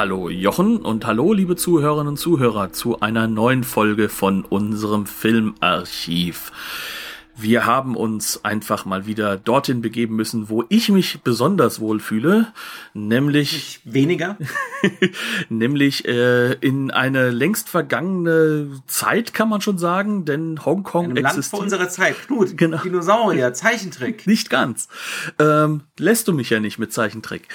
Hallo Jochen und hallo liebe Zuhörerinnen und Zuhörer zu einer neuen Folge von unserem Filmarchiv. Wir haben uns einfach mal wieder dorthin begeben müssen, wo ich mich besonders wohlfühle, nämlich Nicht weniger. nämlich äh, in eine längst vergangene Zeit kann man schon sagen, denn Hongkong Im Land vor existiert unserer Zeit. Knut. Genau. Dinosaurier, Zeichentrick. nicht ganz. Ähm, lässt du mich ja nicht mit Zeichentrick.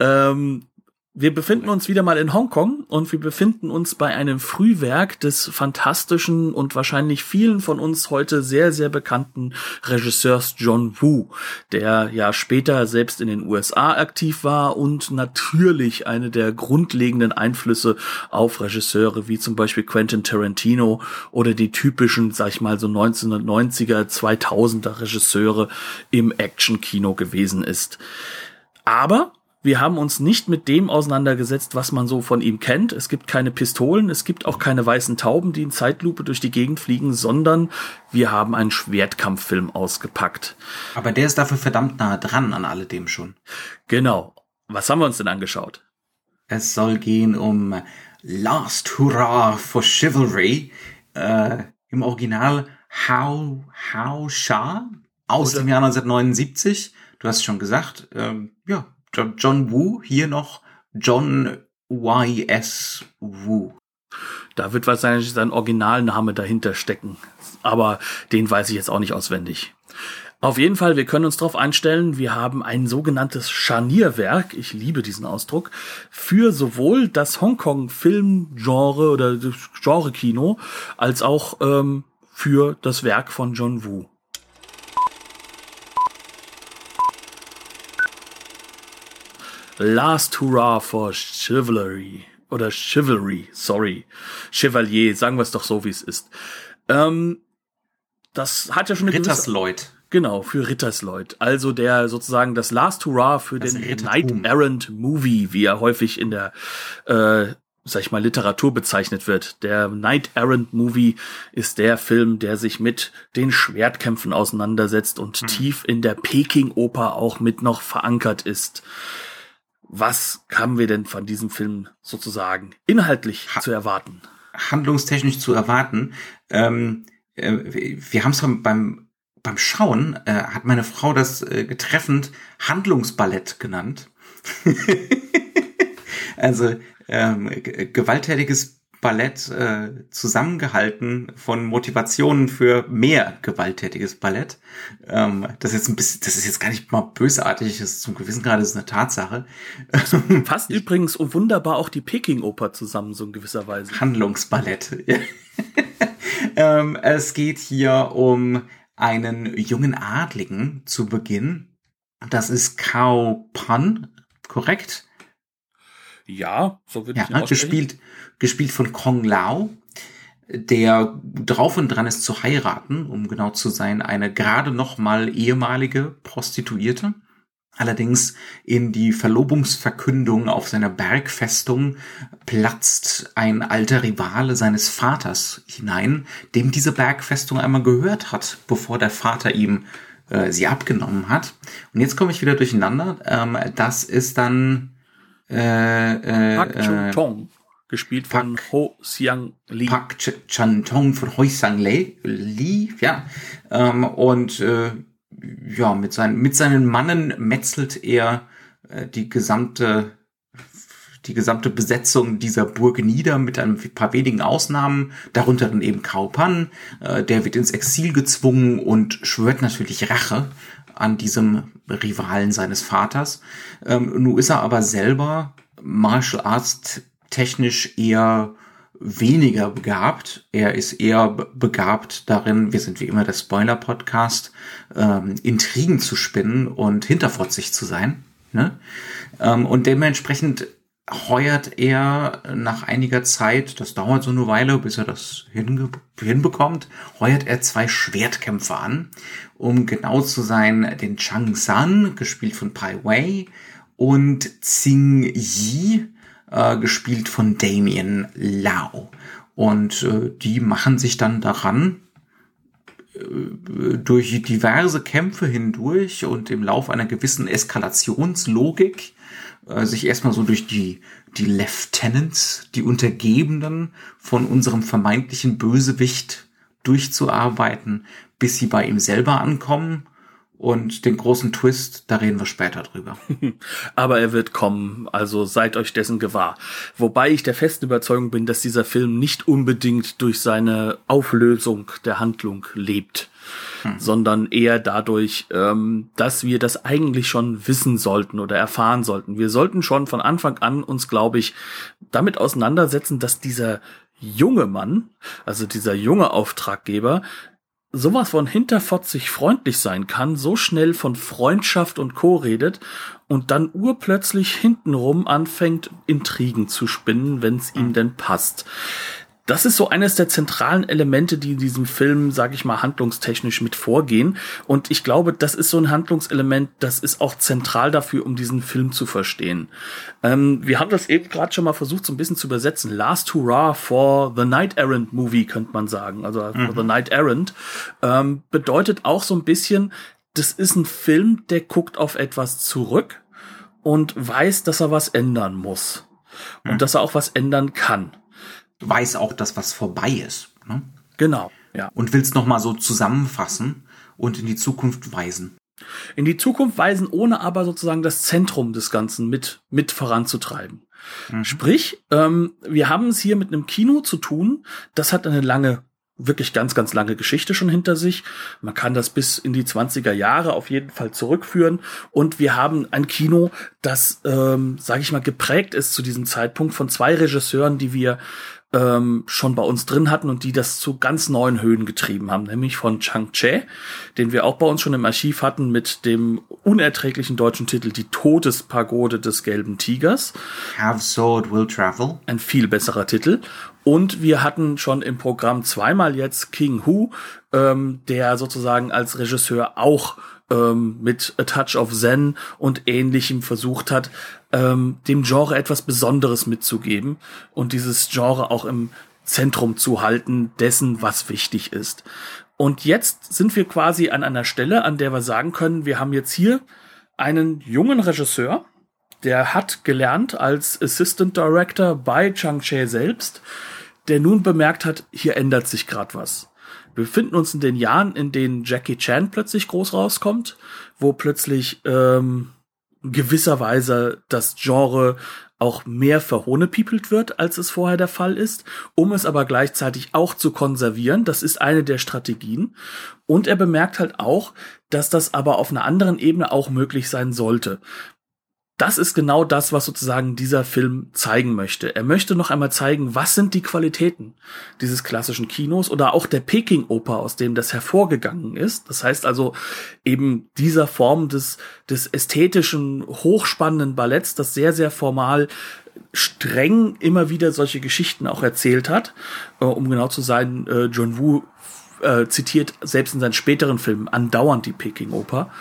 Ähm, wir befinden uns wieder mal in Hongkong und wir befinden uns bei einem Frühwerk des fantastischen und wahrscheinlich vielen von uns heute sehr, sehr bekannten Regisseurs John Woo, der ja später selbst in den USA aktiv war und natürlich eine der grundlegenden Einflüsse auf Regisseure wie zum Beispiel Quentin Tarantino oder die typischen, sag ich mal, so 1990er, 2000er Regisseure im Actionkino gewesen ist. Aber wir haben uns nicht mit dem auseinandergesetzt, was man so von ihm kennt. Es gibt keine Pistolen, es gibt auch keine weißen Tauben, die in Zeitlupe durch die Gegend fliegen, sondern wir haben einen Schwertkampffilm ausgepackt. Aber der ist dafür verdammt nah dran an alledem schon. Genau. Was haben wir uns denn angeschaut? Es soll gehen um Last Hurrah for Chivalry. Äh, Im Original How, How Sha aus Oder- dem Jahr 1979. Du hast schon gesagt, ähm, ja, John, Woo, hier noch John Y.S. Woo. Da wird wahrscheinlich sein Originalname dahinter stecken. Aber den weiß ich jetzt auch nicht auswendig. Auf jeden Fall, wir können uns darauf einstellen, wir haben ein sogenanntes Scharnierwerk, ich liebe diesen Ausdruck, für sowohl das Hongkong-Film-Genre oder das Genre-Kino, als auch ähm, für das Werk von John Woo. Last Hurrah for Chivalry. Oder Chivalry, sorry. Chevalier, sagen wir es doch so, wie es ist. Ähm, das hat ja schon eine gewisse, Rittersleut. Genau, für Rittersleut. Also der sozusagen das Last Hurrah für Das den. Knight Errant Movie, wie er häufig in der, äh, sag ich mal, Literatur bezeichnet wird. Der Knight Errant Movie ist der Film, der sich mit den Schwertkämpfen auseinandersetzt und Hm. tief in der Peking-Oper auch mit noch verankert ist. Was haben wir denn von diesem Film sozusagen inhaltlich Ha- zu erwarten? handlungstechnisch zu erwarten. Ähm, äh, wir haben es beim beim Schauen äh, hat meine Frau das äh, getreffend Handlungsballett genannt. also ähm, gewalttätiges Ballett äh, zusammengehalten von Motivationen für mehr gewalttätiges Ballett. Ähm, das ist jetzt ein bisschen, das ist jetzt gar nicht mal bösartig, das ist zum gewissen Grad das ist eine Tatsache. Fasst übrigens wunderbar auch die Peking-Oper zusammen, so in gewisser Weise. Handlungsballett. Ja. ähm, es geht hier um einen jungen Adligen zu Beginn. Das ist Kao Pan, korrekt? Ja, so würde Ja, ich ihn gespielt, gespielt von Kong Lao, der drauf und dran ist zu heiraten, um genau zu sein, eine gerade noch mal ehemalige Prostituierte. Allerdings in die Verlobungsverkündung auf seiner Bergfestung platzt ein alter Rivale seines Vaters hinein, dem diese Bergfestung einmal gehört hat, bevor der Vater ihm äh, sie abgenommen hat. Und jetzt komme ich wieder durcheinander. Ähm, das ist dann äh, äh, Park äh, Chung Tong, gespielt von Ho Xiang Lee. Park Ch Chan Tong von Hoi Sang Lee, Lee ja. Ähm, und äh, ja, mit, seinen mit seinen Mannen metzelt er äh, die gesamte die gesamte Besetzung dieser Burg nieder mit ein paar wenigen Ausnahmen, darunter dann eben Kao Pan, äh, der wird ins Exil gezwungen und schwört natürlich Rache an diesem Rivalen seines Vaters. Ähm, nun ist er aber selber Martial Arts technisch eher weniger begabt. Er ist eher be- begabt darin, wir sind wie immer der Spoiler-Podcast, ähm, Intrigen zu spinnen und hinterfotzig zu sein. Ne? Ähm, und dementsprechend heuert er nach einiger Zeit, das dauert so eine Weile, bis er das hinbekommt, heuert er zwei Schwertkämpfer an, um genau zu sein, den Chang San, gespielt von Pai Wei, und Xing Yi, äh, gespielt von Damien Lau. Und äh, die machen sich dann daran, äh, durch diverse Kämpfe hindurch und im Lauf einer gewissen Eskalationslogik äh, sich erstmal so durch die, die Lieutenants, die Untergebenen von unserem vermeintlichen Bösewicht durchzuarbeiten, bis sie bei ihm selber ankommen und den großen Twist, da reden wir später drüber. Aber er wird kommen, also seid euch dessen gewahr. Wobei ich der festen Überzeugung bin, dass dieser Film nicht unbedingt durch seine Auflösung der Handlung lebt, hm. sondern eher dadurch, ähm, dass wir das eigentlich schon wissen sollten oder erfahren sollten. Wir sollten schon von Anfang an uns, glaube ich, damit auseinandersetzen, dass dieser junge Mann, also dieser junge Auftraggeber, sowas von hinterfotzig freundlich sein kann, so schnell von Freundschaft und Co. redet und dann urplötzlich hintenrum anfängt, Intrigen zu spinnen, wenn es ihm hm. denn passt das ist so eines der zentralen Elemente, die in diesem Film, sage ich mal, handlungstechnisch mit vorgehen. Und ich glaube, das ist so ein Handlungselement, das ist auch zentral dafür, um diesen Film zu verstehen. Ähm, wir haben das eben gerade schon mal versucht, so ein bisschen zu übersetzen. Last Hurrah for the Night Errant Movie, könnte man sagen. Also mhm. for the Night Errant. Ähm, bedeutet auch so ein bisschen, das ist ein Film, der guckt auf etwas zurück und weiß, dass er was ändern muss. Und mhm. dass er auch was ändern kann weiß auch, dass was vorbei ist. Ne? Genau, ja. Und willst noch mal so zusammenfassen und in die Zukunft weisen. In die Zukunft weisen, ohne aber sozusagen das Zentrum des Ganzen mit, mit voranzutreiben. Mhm. Sprich, ähm, wir haben es hier mit einem Kino zu tun, das hat eine lange wirklich ganz, ganz lange Geschichte schon hinter sich. Man kann das bis in die 20er Jahre auf jeden Fall zurückführen. Und wir haben ein Kino, das, ähm, sage ich mal, geprägt ist zu diesem Zeitpunkt von zwei Regisseuren, die wir ähm, schon bei uns drin hatten und die das zu ganz neuen Höhen getrieben haben, nämlich von Chang Che, den wir auch bei uns schon im Archiv hatten mit dem unerträglichen deutschen Titel Die Todespagode des gelben Tigers. Have Sword Will Travel. Ein viel besserer Titel. Und wir hatten schon im Programm zweimal jetzt King Hu, ähm, der sozusagen als Regisseur auch ähm, mit A Touch of Zen und ähnlichem versucht hat, ähm, dem Genre etwas Besonderes mitzugeben und dieses Genre auch im Zentrum zu halten dessen, was wichtig ist. Und jetzt sind wir quasi an einer Stelle, an der wir sagen können, wir haben jetzt hier einen jungen Regisseur, der hat gelernt als Assistant Director bei Chang Che selbst, der nun bemerkt hat, hier ändert sich gerade was. Wir befinden uns in den Jahren, in denen Jackie Chan plötzlich groß rauskommt, wo plötzlich ähm, gewisserweise das Genre auch mehr verhohnepiepelt wird, als es vorher der Fall ist, um es aber gleichzeitig auch zu konservieren. Das ist eine der Strategien. Und er bemerkt halt auch, dass das aber auf einer anderen Ebene auch möglich sein sollte das ist genau das, was sozusagen dieser Film zeigen möchte. Er möchte noch einmal zeigen, was sind die Qualitäten dieses klassischen Kinos oder auch der Peking-Oper, aus dem das hervorgegangen ist. Das heißt also eben dieser Form des, des ästhetischen, hochspannenden Balletts, das sehr, sehr formal streng immer wieder solche Geschichten auch erzählt hat. Äh, um genau zu sein, äh, John Woo äh, zitiert selbst in seinen späteren Filmen andauernd die Peking-Oper.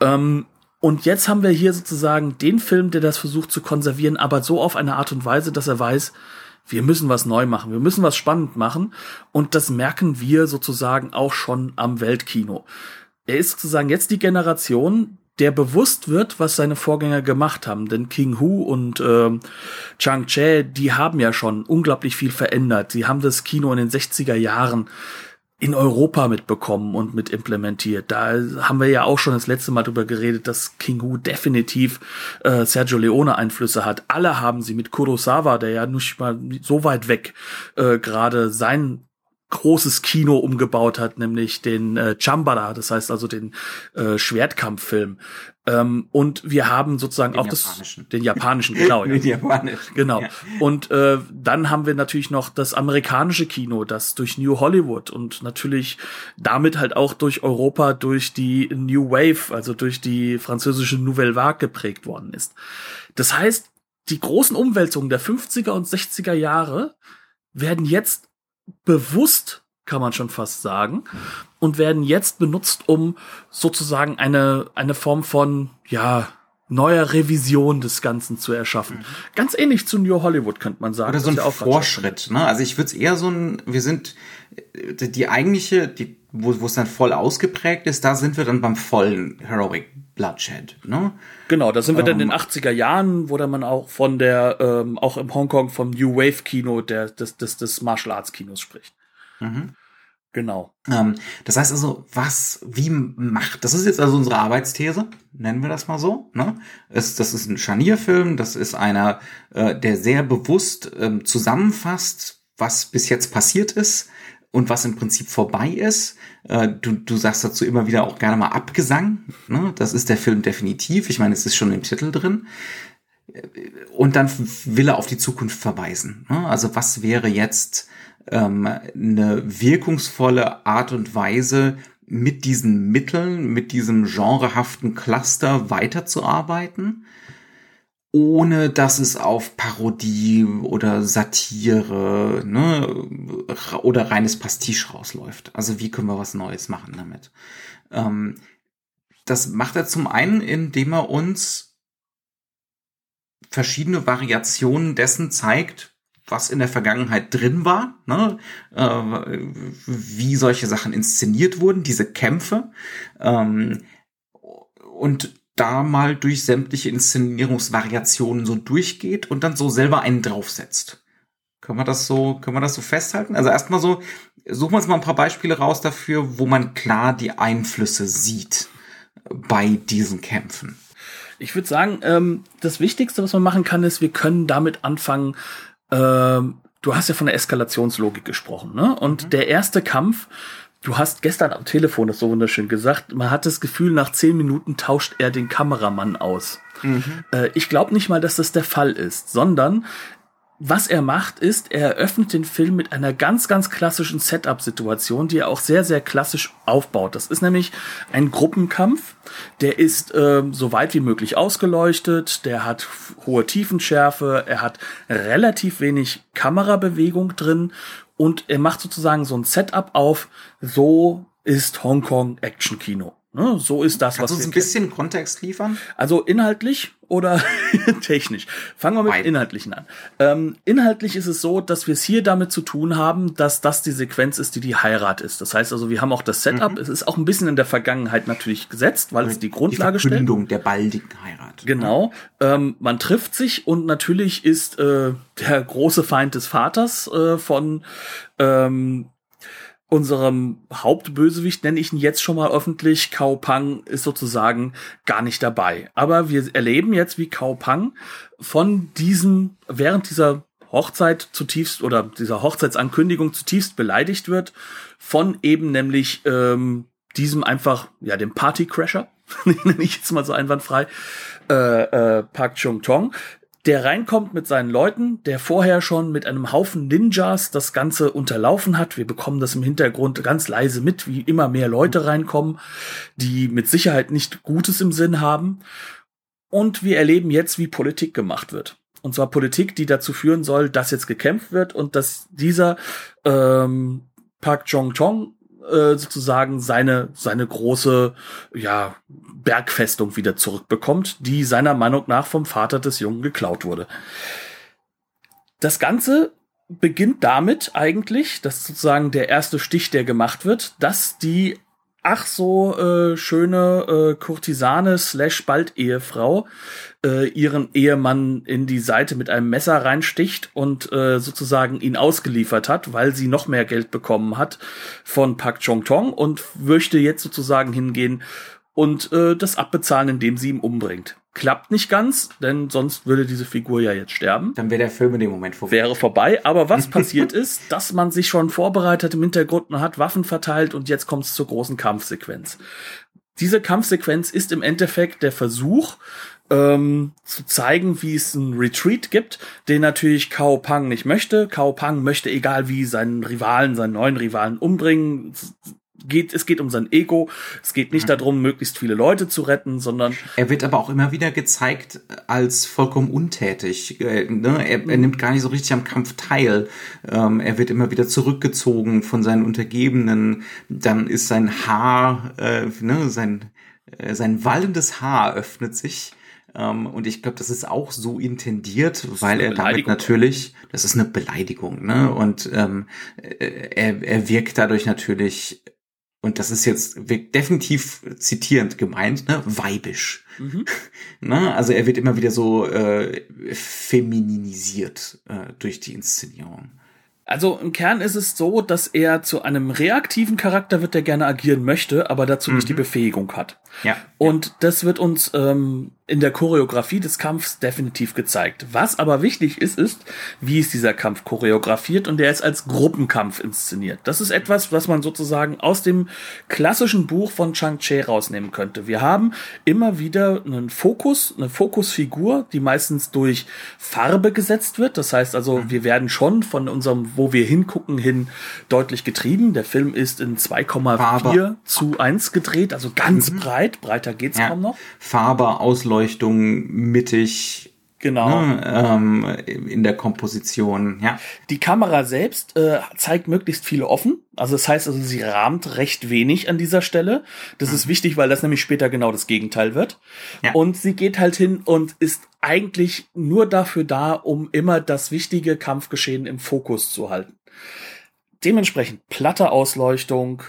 Ähm, und jetzt haben wir hier sozusagen den Film, der das versucht zu konservieren, aber so auf eine Art und Weise, dass er weiß, wir müssen was neu machen, wir müssen was spannend machen. Und das merken wir sozusagen auch schon am Weltkino. Er ist sozusagen jetzt die Generation, der bewusst wird, was seine Vorgänger gemacht haben. Denn King Hu und äh, Chang Che, die haben ja schon unglaublich viel verändert. Sie haben das Kino in den 60er Jahren in Europa mitbekommen und mit implementiert. Da haben wir ja auch schon das letzte Mal drüber geredet, dass King Hu definitiv äh, Sergio Leone Einflüsse hat. Alle haben sie mit Kurosawa, der ja nicht mal so weit weg äh, gerade sein großes Kino umgebaut hat, nämlich den äh, Chambara, das heißt also den äh, Schwertkampffilm. Ähm, und wir haben sozusagen den auch japanischen. das den japanischen genau den japanischen genau ja. und äh, dann haben wir natürlich noch das amerikanische Kino, das durch New Hollywood und natürlich damit halt auch durch Europa durch die New Wave, also durch die französische Nouvelle Vague geprägt worden ist. Das heißt, die großen Umwälzungen der 50er und 60er Jahre werden jetzt bewusst, kann man schon fast sagen, und werden jetzt benutzt, um sozusagen eine, eine Form von, ja, neuer Revision des Ganzen zu erschaffen. Mhm. Ganz ähnlich zu New Hollywood, könnte man sagen. Oder so ein Vorschritt. Ne? Also ich würde es eher so ein, wir sind die, die eigentliche, die, wo wo es dann voll ausgeprägt ist, da sind wir dann beim vollen Heroic Bloodshed. Ne? Genau, da sind wir ähm, dann in den 80er Jahren, wo dann man auch von der, ähm, auch im Hongkong vom New Wave Kino der, des, des, des Martial Arts Kinos spricht. Mhm. Genau. Ähm, das heißt also, was, wie macht, das ist jetzt also unsere Arbeitsthese, nennen wir das mal so. Ne? Es, das ist ein Scharnierfilm, das ist einer, äh, der sehr bewusst ähm, zusammenfasst, was bis jetzt passiert ist und was im Prinzip vorbei ist. Äh, du, du sagst dazu immer wieder auch gerne mal Abgesang. Ne? Das ist der Film definitiv. Ich meine, es ist schon im Titel drin. Und dann will er auf die Zukunft verweisen. Ne? Also was wäre jetzt ähm, eine wirkungsvolle Art und Weise, mit diesen Mitteln, mit diesem genrehaften Cluster weiterzuarbeiten, ohne dass es auf Parodie oder Satire ne, oder reines Pastiche rausläuft. Also wie können wir was Neues machen damit? Ähm, das macht er zum einen, indem er uns verschiedene Variationen dessen zeigt, was in der Vergangenheit drin war, ne? äh, wie solche Sachen inszeniert wurden, diese Kämpfe. Ähm, und da mal durch sämtliche Inszenierungsvariationen so durchgeht und dann so selber einen draufsetzt. Können wir das so, können wir das so festhalten? Also erstmal so, suchen wir uns mal ein paar Beispiele raus dafür, wo man klar die Einflüsse sieht bei diesen Kämpfen. Ich würde sagen, ähm, das Wichtigste, was man machen kann, ist, wir können damit anfangen, ähm, du hast ja von der Eskalationslogik gesprochen, ne? Und mhm. der erste Kampf, du hast gestern am Telefon das so wunderschön gesagt, man hat das Gefühl, nach zehn Minuten tauscht er den Kameramann aus. Mhm. Äh, ich glaube nicht mal, dass das der Fall ist, sondern was er macht, ist, er eröffnet den Film mit einer ganz, ganz klassischen Setup-Situation, die er auch sehr, sehr klassisch aufbaut. Das ist nämlich ein Gruppenkampf, der ist äh, so weit wie möglich ausgeleuchtet, der hat hohe Tiefenschärfe, er hat relativ wenig Kamerabewegung drin. Und er macht sozusagen so ein Setup auf, so ist Hongkong Action Kino. Ne, so ist das, Kannst was du uns ein bisschen Kontext liefern? Also inhaltlich oder technisch? Fangen wir mit Nein. Inhaltlichen an. Ähm, inhaltlich ist es so, dass wir es hier damit zu tun haben, dass das die Sequenz ist, die die Heirat ist. Das heißt also, wir haben auch das Setup. Mhm. Es ist auch ein bisschen in der Vergangenheit natürlich gesetzt, weil es die Grundlage die Verbindung der baldigen Heirat. Genau. Ähm, man trifft sich und natürlich ist äh, der große Feind des Vaters äh, von ähm, unserem Hauptbösewicht, nenne ich ihn jetzt schon mal öffentlich, Kao Pang ist sozusagen gar nicht dabei. Aber wir erleben jetzt, wie Kao Pang von diesem, während dieser Hochzeit zutiefst oder dieser Hochzeitsankündigung zutiefst beleidigt wird, von eben nämlich ähm, diesem einfach, ja, dem Partycrasher, nenne ich jetzt mal so einwandfrei, äh, äh, Park Chung Tong, der reinkommt mit seinen Leuten, der vorher schon mit einem Haufen Ninjas das Ganze unterlaufen hat. Wir bekommen das im Hintergrund ganz leise mit, wie immer mehr Leute reinkommen, die mit Sicherheit nicht Gutes im Sinn haben. Und wir erleben jetzt, wie Politik gemacht wird. Und zwar Politik, die dazu führen soll, dass jetzt gekämpft wird und dass dieser ähm, Park Jong Chong äh, sozusagen seine seine große ja Bergfestung wieder zurückbekommt, die seiner Meinung nach vom Vater des Jungen geklaut wurde. Das Ganze beginnt damit eigentlich, das ist sozusagen der erste Stich, der gemacht wird, dass die ach so äh, schöne äh, Kurtisane slash bald Ehefrau äh, ihren Ehemann in die Seite mit einem Messer reinsticht und äh, sozusagen ihn ausgeliefert hat, weil sie noch mehr Geld bekommen hat von Pak Chong Tong und möchte jetzt sozusagen hingehen und äh, das abbezahlen, indem sie ihn umbringt. Klappt nicht ganz, denn sonst würde diese Figur ja jetzt sterben. Dann wäre der Film in dem Moment vorbei. Wäre vorbei. Aber was passiert ist, dass man sich schon vorbereitet im Hintergrund, man hat Waffen verteilt und jetzt kommt es zur großen Kampfsequenz. Diese Kampfsequenz ist im Endeffekt der Versuch, ähm, zu zeigen, wie es einen Retreat gibt, den natürlich Kao Pang nicht möchte. Kao Pang möchte egal wie seinen Rivalen, seinen neuen Rivalen umbringen, geht, es geht um sein Ego. Es geht nicht mhm. darum, möglichst viele Leute zu retten, sondern. Er wird aber auch immer wieder gezeigt als vollkommen untätig. Äh, ne? er, er, mhm. nimmt gar nicht so richtig am Kampf teil. Ähm, er wird immer wieder zurückgezogen von seinen Untergebenen. Dann ist sein Haar, äh, ne, sein, äh, sein wallendes Haar öffnet sich ähm, und ich glaube, das ist auch so intendiert, weil er damit natürlich, das ist eine Beleidigung, ne? Und ähm, äh, er, er wirkt dadurch natürlich, und das ist jetzt definitiv zitierend gemeint, ne, weibisch. Mhm. ne? Also er wird immer wieder so äh, femininisiert äh, durch die Inszenierung. Also im Kern ist es so, dass er zu einem reaktiven Charakter wird, der gerne agieren möchte, aber dazu mhm. nicht die mhm. Befähigung hat. Ja. Und das wird uns ähm, in der Choreografie des Kampfs definitiv gezeigt. Was aber wichtig ist, ist, wie ist dieser Kampf choreografiert und der ist als Gruppenkampf inszeniert. Das ist etwas, was man sozusagen aus dem klassischen Buch von Chang Che rausnehmen könnte. Wir haben immer wieder einen Fokus, eine Fokusfigur, die meistens durch Farbe gesetzt wird. Das heißt also, mhm. wir werden schon von unserem, wo wir hingucken, hin deutlich getrieben. Der Film ist in 2,4 zu 1 gedreht, also ganz mhm. breit. Breiter geht's ja. kaum noch. Farbe, Ausleuchtung Ausleuchtung mittig Genau. Ne, ähm, in der Komposition, ja. Die Kamera selbst äh, zeigt möglichst viel offen. Also das heißt also, sie rahmt recht wenig an dieser Stelle. Das mhm. ist wichtig, weil das nämlich später genau das Gegenteil wird. Ja. Und sie geht halt hin und ist eigentlich nur dafür da, um immer das wichtige Kampfgeschehen im Fokus zu halten. Dementsprechend platte Ausleuchtung,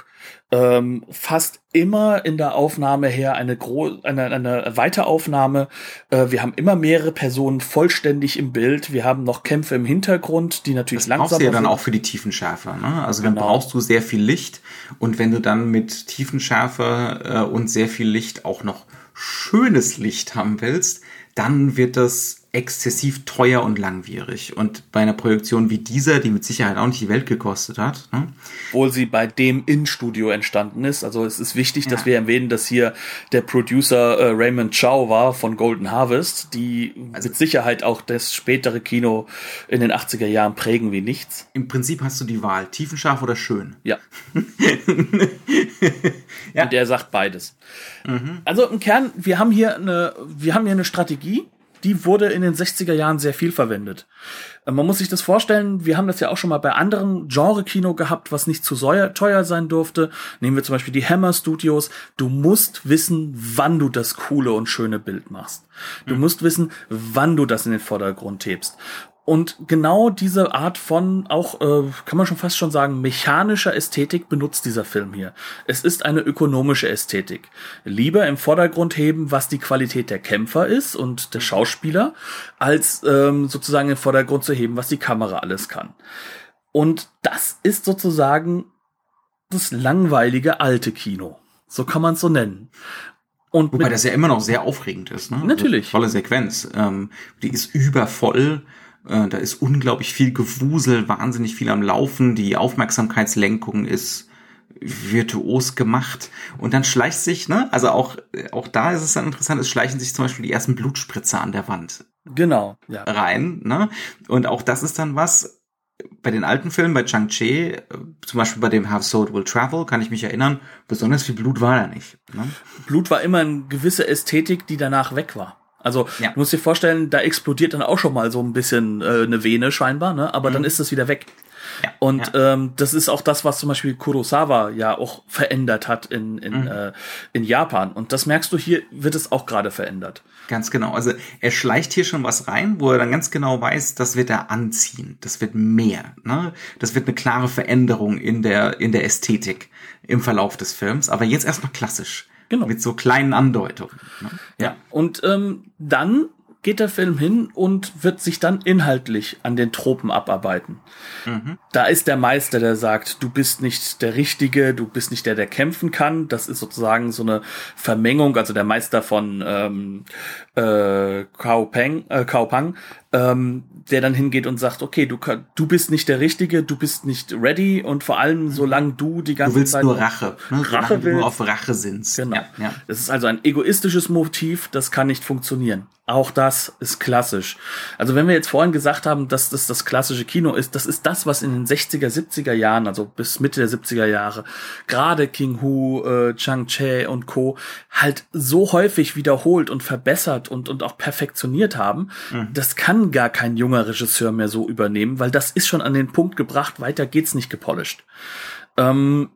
ähm, fast immer in der Aufnahme her eine, Gro eine, eine Weiteraufnahme. Äh, wir haben immer mehrere Personen vollständig im Bild. Wir haben noch Kämpfe im Hintergrund, die natürlich das langsam. Das brauchst du ja dann auch für die Tiefenschärfe. Ne? Also genau. dann brauchst du sehr viel Licht und wenn du dann mit Tiefenschärfe äh, und sehr viel Licht auch noch schönes Licht haben willst, dann wird das exzessiv teuer und langwierig. Und bei einer Projektion wie dieser, die mit Sicherheit auch nicht die Welt gekostet hat. Ne? Obwohl sie bei dem In-Studio entstanden ist. Also es ist wichtig, ja. dass wir erwähnen, dass hier der Producer äh, Raymond Chow war von Golden Harvest, die also, mit Sicherheit auch das spätere Kino in den 80er Jahren prägen wie nichts. Im Prinzip hast du die Wahl, tiefenscharf oder schön. Ja. ja. Und der sagt beides. Mhm. Also im Kern, wir haben hier eine, wir haben hier eine Strategie, die wurde in den 60er Jahren sehr viel verwendet. Äh, man muss sich das vorstellen, wir haben das ja auch schon mal bei anderen Genre-Kino gehabt, was nicht zu teuer sein durfte. Nehmen wir zum Beispiel die Hammer Studios. Du musst wissen, wann du das coole und schöne Bild machst. Du mhm. musst wissen, wann du das in den Vordergrund hebst. Und genau diese Art von auch, äh, kann man schon fast schon sagen, mechanischer Ästhetik benutzt dieser Film hier. Es ist eine ökonomische Ästhetik. Lieber im Vordergrund heben, was die Qualität der Kämpfer ist und der Schauspieler, als ähm, sozusagen im Vordergrund zu heben, was die Kamera alles kann. Und das ist sozusagen das langweilige alte Kino. So kann man es so nennen. Und Wobei das ja immer noch sehr aufregend ist. Ne? Natürlich. Also, tolle Sequenz. Ähm, die ist übervoll äh, da ist unglaublich viel Gewusel, wahnsinnig viel am Laufen. Die Aufmerksamkeitslenkung ist virtuos gemacht. Und dann schleicht sich, ne, also auch, auch da ist es dann interessant, es schleichen sich zum Beispiel die ersten Blutspritzer an der Wand. Genau, ja. Rein, ne? Und auch das ist dann was, bei den alten Filmen, bei Chang-Chi, äh, zum Beispiel bei dem Half Soul Will Travel, kann ich mich erinnern, besonders viel Blut war da nicht. Ne? Blut war immer eine gewisse Ästhetik, die danach weg war. Also ja. du musst dir vorstellen, da explodiert dann auch schon mal so ein bisschen äh, eine Vene scheinbar, ne? aber mhm. dann ist es wieder weg. Ja, und ja. Ähm, das ist auch das, was zum Beispiel Kurosawa ja auch verändert hat in, in, mhm. äh, in Japan. Und das merkst du hier, wird es auch gerade verändert. Ganz genau. Also er schleicht hier schon was rein, wo er dann ganz genau weiß, das wird er anziehen. Das wird mehr. Ne? Das wird eine klare Veränderung in der, in der Ästhetik im Verlauf des Films. Aber jetzt erstmal klassisch. Genau. Mit so kleinen Andeutungen. Ne? Ja. Und ähm, dann geht der Film hin und wird sich dann inhaltlich an den Tropen abarbeiten. Mhm. Da ist der Meister, der sagt, du bist nicht der Richtige, du bist nicht der, der kämpfen kann. Das ist sozusagen so eine Vermengung, also der Meister von ähm, äh, Kao, Peng, äh, Kao Pang, ähm, der dann hingeht und sagt, okay, du, du bist nicht der Richtige, du bist nicht ready und vor allem, solange du die ganze du willst Zeit nur Rache, ne? Rache willst. nur auf Rache sinnst. Genau. Ja, ja. Das ist also ein egoistisches Motiv, das kann nicht funktionieren. Auch das ist klassisch. Also wenn wir jetzt vorhin gesagt haben, dass das das klassische Kino ist, das ist das, was in den 60er, 70er Jahren, also bis Mitte der 70er Jahre, gerade King Hu, äh, Chang Che und Co. halt so häufig wiederholt und verbessert und, und auch perfektioniert haben. Mhm. Das kann gar kein junger Regisseur mehr so übernehmen, weil das ist schon an den Punkt gebracht, weiter geht's nicht gepolished. Ähm,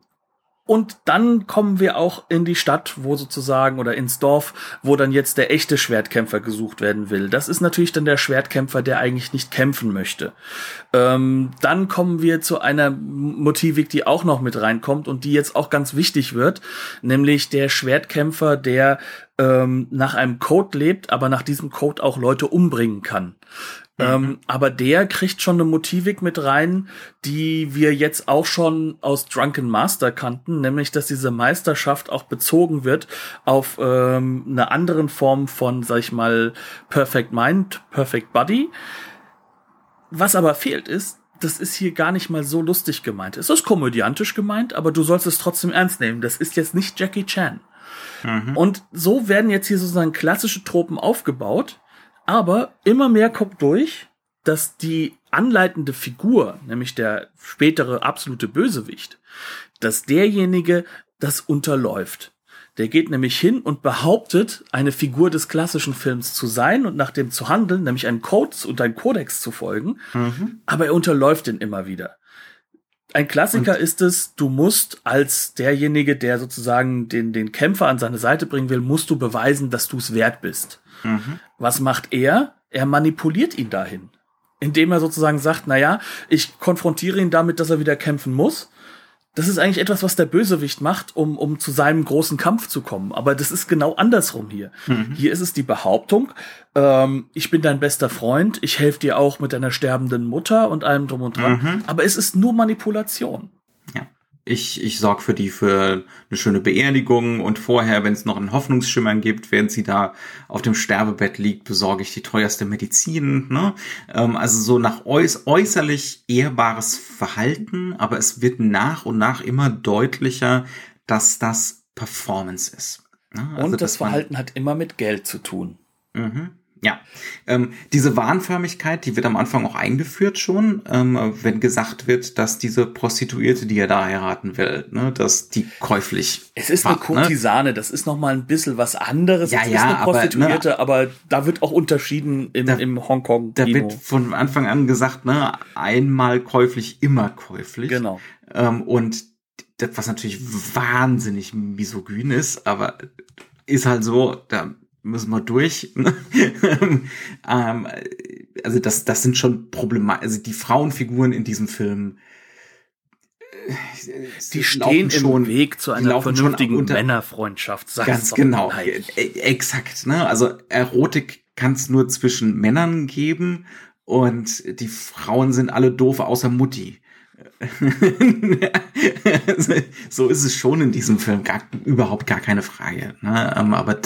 und dann kommen wir auch in die Stadt, wo sozusagen, oder ins Dorf, wo dann jetzt der echte Schwertkämpfer gesucht werden will. Das ist natürlich dann der Schwertkämpfer, der eigentlich nicht kämpfen möchte. Ähm, dann kommen wir zu einer Motivik, die auch noch mit reinkommt und die jetzt auch ganz wichtig wird, nämlich der Schwertkämpfer, der ähm, nach einem Code lebt, aber nach diesem Code auch Leute umbringen kann. Mhm. Ähm, aber der kriegt schon eine Motivik mit rein, die wir jetzt auch schon aus Drunken Master kannten, nämlich dass diese Meisterschaft auch bezogen wird auf ähm, eine anderen Form von, sag ich mal, Perfect Mind, Perfect Body. Was aber fehlt ist, das ist hier gar nicht mal so lustig gemeint. Es ist komödiantisch gemeint, aber du sollst es trotzdem ernst nehmen. Das ist jetzt nicht Jackie Chan. Mhm. Und so werden jetzt hier sozusagen klassische Tropen aufgebaut, aber immer mehr kommt durch, dass die anleitende Figur, nämlich der spätere absolute Bösewicht, dass derjenige das unterläuft. Der geht nämlich hin und behauptet, eine Figur des klassischen Films zu sein und nach dem zu handeln, nämlich einen Code und einen Kodex zu folgen, mhm. aber er unterläuft den immer wieder. Ein Klassiker und ist es, du musst als derjenige, der sozusagen den, den Kämpfer an seine Seite bringen will, musst du beweisen, dass du es wert bist. Mhm. Was macht er? Er manipuliert ihn dahin. Indem er sozusagen sagt, na ja, ich konfrontiere ihn damit, dass er wieder kämpfen muss. Das ist eigentlich etwas, was der Bösewicht macht, um, um zu seinem großen Kampf zu kommen. Aber das ist genau andersrum hier. Mhm. Hier ist es die Behauptung, ähm, ich bin dein bester Freund, ich helfe dir auch mit deiner sterbenden Mutter und allem drum und dran. Mhm. Aber es ist nur Manipulation ich, ich sorge für die für eine schöne Beerdigung und vorher, wenn es noch einen Hoffnungsschimmern gibt, während sie da auf dem Sterbebett liegt, besorge ich die teuerste Medizin. Ne? Ähm, also so nach äuß äußerlich ehrbares Verhalten, aber es wird nach und nach immer deutlicher, dass das Performance ist. Ne? Also und das Verhalten hat immer mit Geld zu tun. Mhm. Ja, ähm, diese Wahnförmigkeit, die wird am Anfang auch eingeführt schon, ähm, wenn gesagt wird, dass diese Prostituierte, die er da heiraten will, ne, dass die käuflich. Es ist war, eine ne? Kurtisane, ne? das ist noch mal ein bisschen was anderes. Ja, es ja, ist eine Prostituierte, aber, ne, aber, da wird auch unterschieden im, da, im Hongkong. Da wird von Anfang an gesagt, ne, einmal käuflich, immer käuflich. Genau. Ähm, und das, was natürlich wahnsinnig misogyn ist, aber ist halt so, da müssen wir durch. ähm, also das, das sind schon Probleme. Also die Frauenfiguren in diesem Film, äh, die stehen schon, im Weg zu einer vernünftigen unter, Männerfreundschaft. Ganz genau, e, e, exakt. Ne? Also Erotik kann es nur zwischen Männern geben und die Frauen sind alle doof außer Mutti. so ist es schon in diesem Film, gar, überhaupt gar keine Frage. Ne? Ähm, aber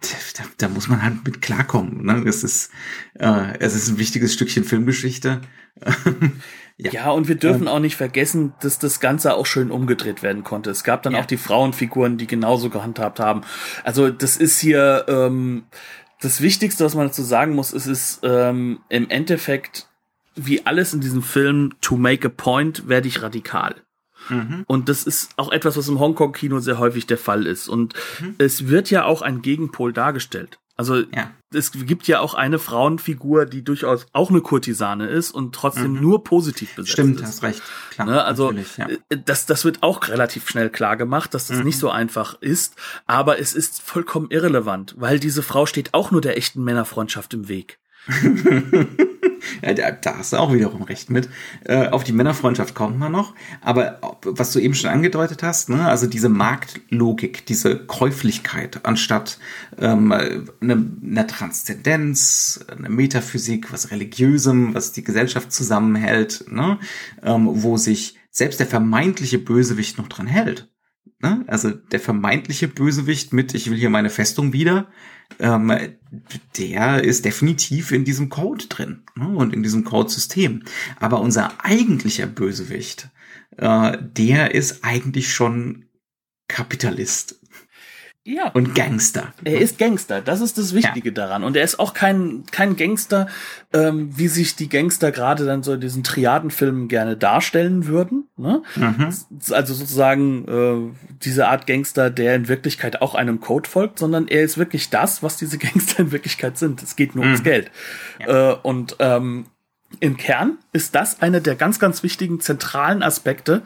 da, da muss man halt mit klarkommen. Ne? Es ist, äh, es ist ein wichtiges Stückchen Filmgeschichte. ja. ja, und wir dürfen ähm, auch nicht vergessen, dass das Ganze auch schön umgedreht werden konnte. Es gab dann ja. auch die Frauenfiguren, die genauso gehandhabt haben. Also das ist hier ähm, das Wichtigste, was man dazu sagen muss, ist es ähm, im Endeffekt wie alles in diesem Film to make a point werde ich radikal. Mhm. Und das ist auch etwas, was im Hongkong-Kino sehr häufig der Fall ist. Und mhm. es wird ja auch ein Gegenpol dargestellt. Also ja. es gibt ja auch eine Frauenfigur, die durchaus auch eine Kurtisane ist und trotzdem mhm. nur positiv besetzt Stimmt, ist. hast recht. Klar, ne? Also ja. Äh, das, das wird auch relativ schnell klar gemacht, dass das mhm. nicht so einfach ist. Aber es ist vollkommen irrelevant, weil diese Frau steht auch nur der echten Männerfreundschaft im Weg. da, hast du auch wiederum recht mit. Äh, auf die Männerfreundschaft kommt man noch. Aber was du eben schon angedeutet hast, ne, also diese Marktlogik, diese Käuflichkeit anstatt ähm, eine, eine Transzendenz, eine Metaphysik, was Religiösem, was die Gesellschaft zusammenhält, ne, ähm, wo sich selbst der vermeintliche Bösewicht noch dran hält. Ne? also der vermeintliche Bösewicht mit, ich will hier meine Festung wieder, ähm, der ist definitiv in diesem Code drin ne? und in diesem Codesystem. Aber unser eigentlicher Bösewicht, äh, der ist eigentlich schon Kapitalist. Ja. Und Gangster. Er ist Gangster, das ist das Wichtige ja. daran. Und er ist auch kein, kein Gangster, ähm, wie sich die Gangster gerade dann so in diesen Triadenfilmen gerne darstellen würden. Ne? Mhm. Also sozusagen äh, diese Art Gangster, der in Wirklichkeit auch einem Code folgt, sondern er ist wirklich das, was diese Gangster in Wirklichkeit sind. Es geht nur mhm. ums Geld. Ja. Äh, und ähm, im Kern ist das einer der ganz, ganz wichtigen zentralen Aspekte,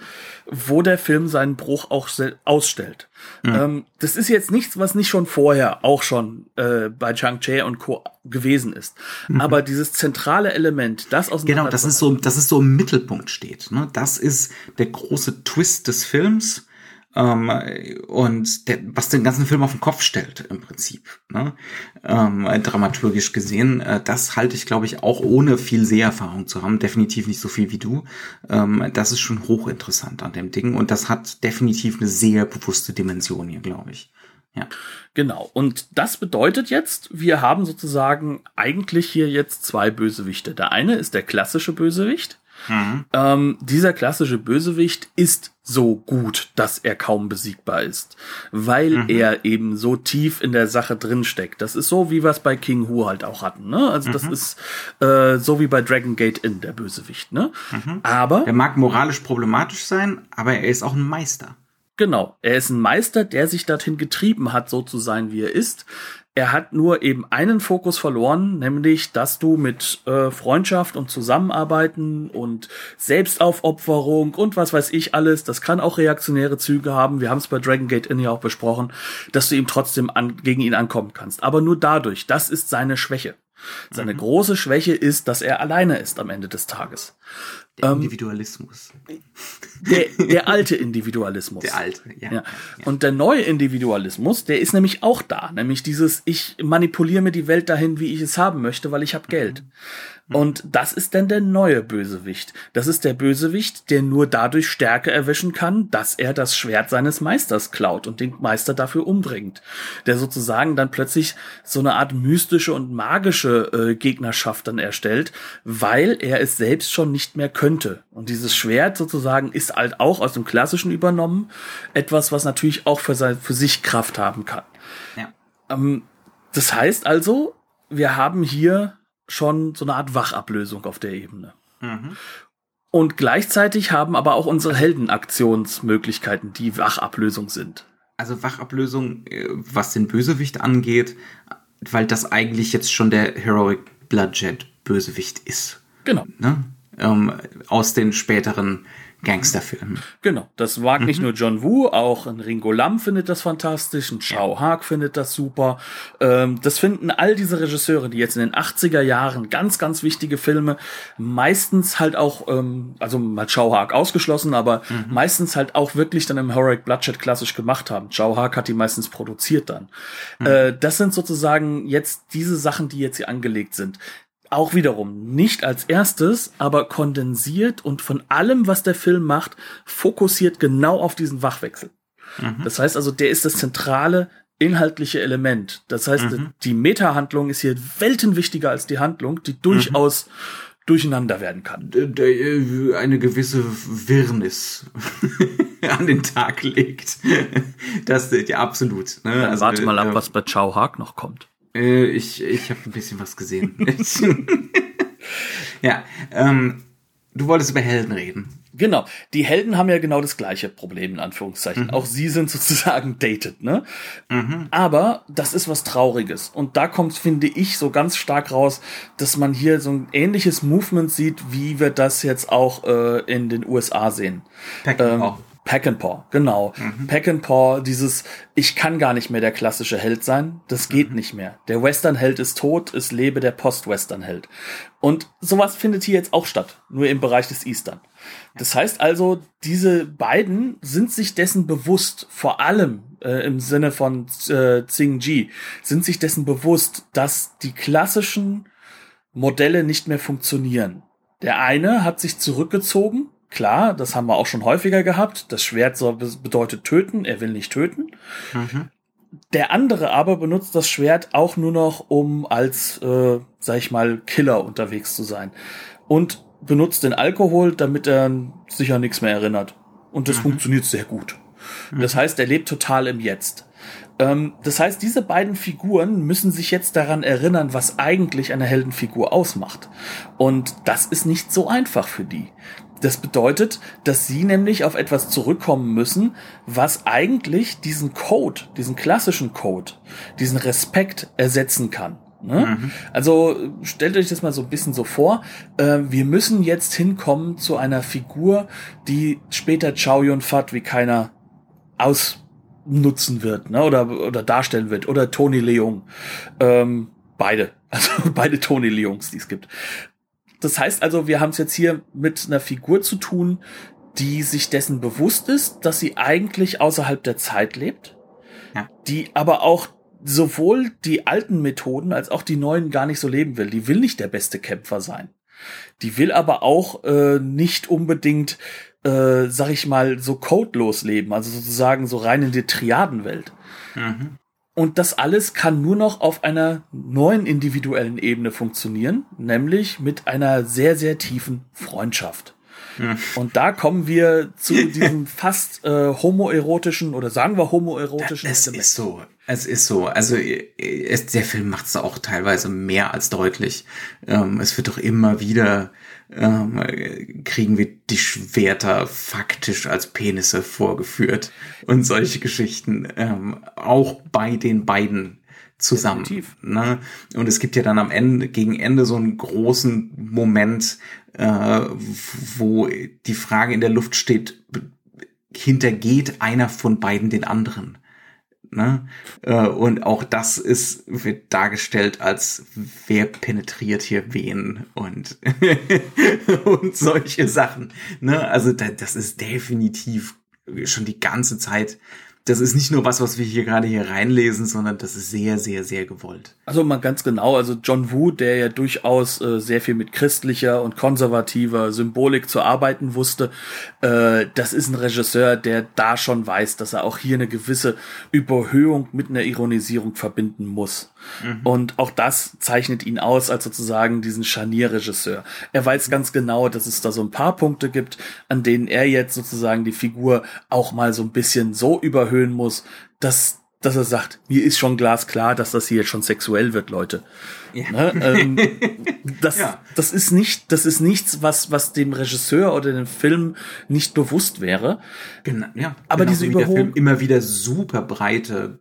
wo der Film seinen Bruch auch ausstellt. Mhm. Ähm, das ist jetzt nichts, was nicht schon vorher auch schon äh, bei Chang-Chi und Co. gewesen ist. Mhm. Aber dieses zentrale Element, das aus Genau, das ist so, das ist so im Mittelpunkt steht. Ne? Das ist der große Twist des Films ähm, und der, was den ganzen Film auf den Kopf stellt im Prinzip, ne? ähm, dramaturgisch gesehen. Äh, das halte ich, glaube ich, auch ohne viel Seherfahrung zu haben, definitiv nicht so viel wie du. Ähm, das ist schon hochinteressant an dem Ding und das hat definitiv eine sehr bewusste Dimension hier, glaube ich. Ja. Genau. Und das bedeutet jetzt, wir haben sozusagen eigentlich hier jetzt zwei Bösewichte. Der eine ist der klassische Bösewicht, Mhm. Ähm, dieser klassische Bösewicht ist so gut, dass er kaum besiegbar ist, weil mhm. er eben so tief in der Sache drinsteckt. Das ist so, wie wir es bei King Hu halt auch hatten. Ne? Also mhm. das ist äh, so wie bei Dragon Gate in der Bösewicht. Ne? Mhm. Aber er mag moralisch problematisch sein, aber er ist auch ein Meister. Genau, er ist ein Meister, der sich dorthin getrieben hat, so zu sein, wie er ist. Er hat nur eben einen Fokus verloren, nämlich, dass du mit äh, Freundschaft und Zusammenarbeiten und Selbstaufopferung und was weiß ich alles, das kann auch reaktionäre Züge haben. Wir haben es bei Dragon Gate Inn ja auch besprochen, dass du ihm trotzdem an, gegen ihn ankommen kannst. Aber nur dadurch. Das ist seine Schwäche. Seine mhm. große Schwäche ist, dass er alleine ist am Ende des Tages. Der ähm, Individualismus. Der, der alte Individualismus. Der alte, ja, ja. ja, Und der neue Individualismus, der ist nämlich auch da. Nämlich dieses, ich manipuliere mir die Welt dahin, wie ich es haben möchte, weil ich habe Geld. Mhm. Und das ist dann der neue Bösewicht. Das ist der Bösewicht, der nur dadurch Stärke erwischen kann, dass er das Schwert seines Meisters klaut und den Meister dafür umbringt. Der sozusagen dann plötzlich so eine Art mystische und magische äh, Gegnerschaft dann erstellt, weil er es selbst schon nicht mehr könnte. Und dieses Schwert sozusagen ist halt auch aus dem Klassischen übernommen. Etwas, was natürlich auch für, sein, für sich Kraft haben kann. Ja. Ähm, das heißt also, wir haben hier schon so eine Art Wachablösung auf der Ebene. Mhm. Und gleichzeitig haben aber auch unsere Heldenaktionsmöglichkeiten, die Wachablösung sind. Also Wachablösung, äh, was den Bösewicht angeht, weil das eigentlich jetzt schon der Heroic Bloodjet Bösewicht ist. Genau. Ne? Ähm, aus den späteren Gangsterfilm. Genau, das mag mhm. nicht nur John Woo, auch ein Ringo Lam findet das fantastisch, ein Chao Haag findet das super. Ähm, das finden all diese Regisseure, die jetzt in den 80er Jahren ganz, ganz wichtige Filme, meistens halt auch, ähm, also mal Chao Haag ausgeschlossen, aber mhm. meistens halt auch wirklich dann im Heroic Bloodshed klassisch gemacht haben. Chao Haag hat die meistens produziert dann. Mhm. Äh, das sind sozusagen jetzt diese Sachen, die jetzt hier angelegt sind auch wiederum nicht als erstes, aber kondensiert und von allem, was der Film macht, fokussiert genau auf diesen Wachwechsel. Mhm. Das heißt also, der ist das zentrale inhaltliche Element. Das heißt, mhm. die Meta-Handlung ist hier weltenwichtiger als die Handlung, die durchaus mhm. durcheinander werden kann. Äh, eine gewisse Wirrnis an den Tag legt. Das ja absolut. Ne? Dann also, warte mal ab, äh, was bei Chow Haag noch kommt. Äh, ich ich habe ein bisschen was gesehen. ja, ähm, du wolltest über Helden reden. Genau. Die Helden haben ja genau das gleiche Problem, in Anführungszeichen. Mhm. Auch sie sind sozusagen dated, ne? Mhm. Aber das ist was Trauriges. Und da kommt, finde ich, so ganz stark raus, dass man hier so ein ähnliches Movement sieht, wie wir das jetzt auch äh, in den USA sehen. Ähm, auch. Pack and Paw, genau. Mhm. Pack and Paw, dieses, ich kann gar nicht mehr der klassische Held sein, das geht mhm. nicht mehr. Der Western-Held ist tot, es lebe der Post-Western-Held. Und sowas findet hier jetzt auch statt, nur im Bereich des Eastern. Das heißt also, diese beiden sind sich dessen bewusst, vor allem äh, im Sinne von äh, Tsing Ji, sind sich dessen bewusst, dass die klassischen Modelle nicht mehr funktionieren. Der eine hat sich zurückgezogen klar, das haben wir auch schon häufiger gehabt. Das Schwert soll, bedeutet töten, er will nicht töten. Mhm. Der andere aber benutzt das Schwert auch nur noch, um als, äh, sag ich mal, Killer unterwegs zu sein. Und benutzt den Alkohol, damit er sich an nichts mehr erinnert. Und das mhm. funktioniert sehr gut. Mhm. Das heißt, er lebt total im Jetzt. Ähm, das heißt, diese beiden Figuren müssen sich jetzt daran erinnern, was eigentlich eine Heldenfigur ausmacht. Und das ist nicht so einfach für die. Das bedeutet, dass sie nämlich auf etwas zurückkommen müssen, was eigentlich diesen Code, diesen klassischen Code, diesen Respekt ersetzen kann. Ne? Mhm. Also stellt euch das mal so ein bisschen so vor. Äh, wir müssen jetzt hinkommen zu einer Figur, die später Chow Yun-Fat wie keiner ausnutzen wird, ne? Oder oder darstellen wird. Oder Tony Leung. Ähm, beide. Also beide Tony Leungs, die es gibt. Das heißt also, wir haben es jetzt hier mit einer Figur zu tun, die sich dessen bewusst ist, dass sie eigentlich außerhalb der Zeit lebt, ja. die aber auch sowohl die alten Methoden als auch die neuen gar nicht so leben will. Die will nicht der beste Kämpfer sein. Die will aber auch äh, nicht unbedingt, äh, sag ich mal, so codelos leben, also sozusagen so rein in die Triadenwelt. Mhm. Und das alles kann nur noch auf einer neuen individuellen Ebene funktionieren, nämlich mit einer sehr, sehr tiefen Freundschaft. Ja. Und da kommen wir zu diesem fast äh, homoerotischen oder sagen wir homoerotischen. Es Element. ist so. Es ist so. Also es, der Film macht es auch teilweise mehr als deutlich. Ähm, es wird doch immer wieder ähm, kriegen wir die Schwerter faktisch als Penisse vorgeführt und solche Geschichten ähm, auch bei den beiden zusammen. Ne? Und es gibt ja dann am Ende, gegen Ende so einen großen Moment, äh, wo die Frage in der Luft steht, hintergeht einer von beiden den anderen. Ne? Äh, und auch das ist, wird dargestellt als wer penetriert hier wen und, und solche Sachen. Ne? Also das ist definitiv schon die ganze Zeit das ist nicht nur was, was wir hier gerade hier reinlesen, sondern das ist sehr, sehr, sehr gewollt. Also mal ganz genau, also John Woo, der ja durchaus äh, sehr viel mit christlicher und konservativer Symbolik zu arbeiten wusste, äh, das ist ein Regisseur, der da schon weiß, dass er auch hier eine gewisse Überhöhung mit einer Ironisierung verbinden muss. Mhm. Und auch das zeichnet ihn aus als sozusagen diesen Scharnierregisseur. Er weiß ganz genau, dass es da so ein paar Punkte gibt, an denen er jetzt sozusagen die Figur auch mal so ein bisschen so überhöhen muss, dass dass er sagt, mir ist schon glasklar, dass das hier jetzt schon sexuell wird, Leute. Ja. Ne? Ähm, das, ja. das ist nicht, das ist nichts, was, was dem Regisseur oder dem Film nicht bewusst wäre. Genau, ja. Aber genau, diese Überholung immer wieder super breite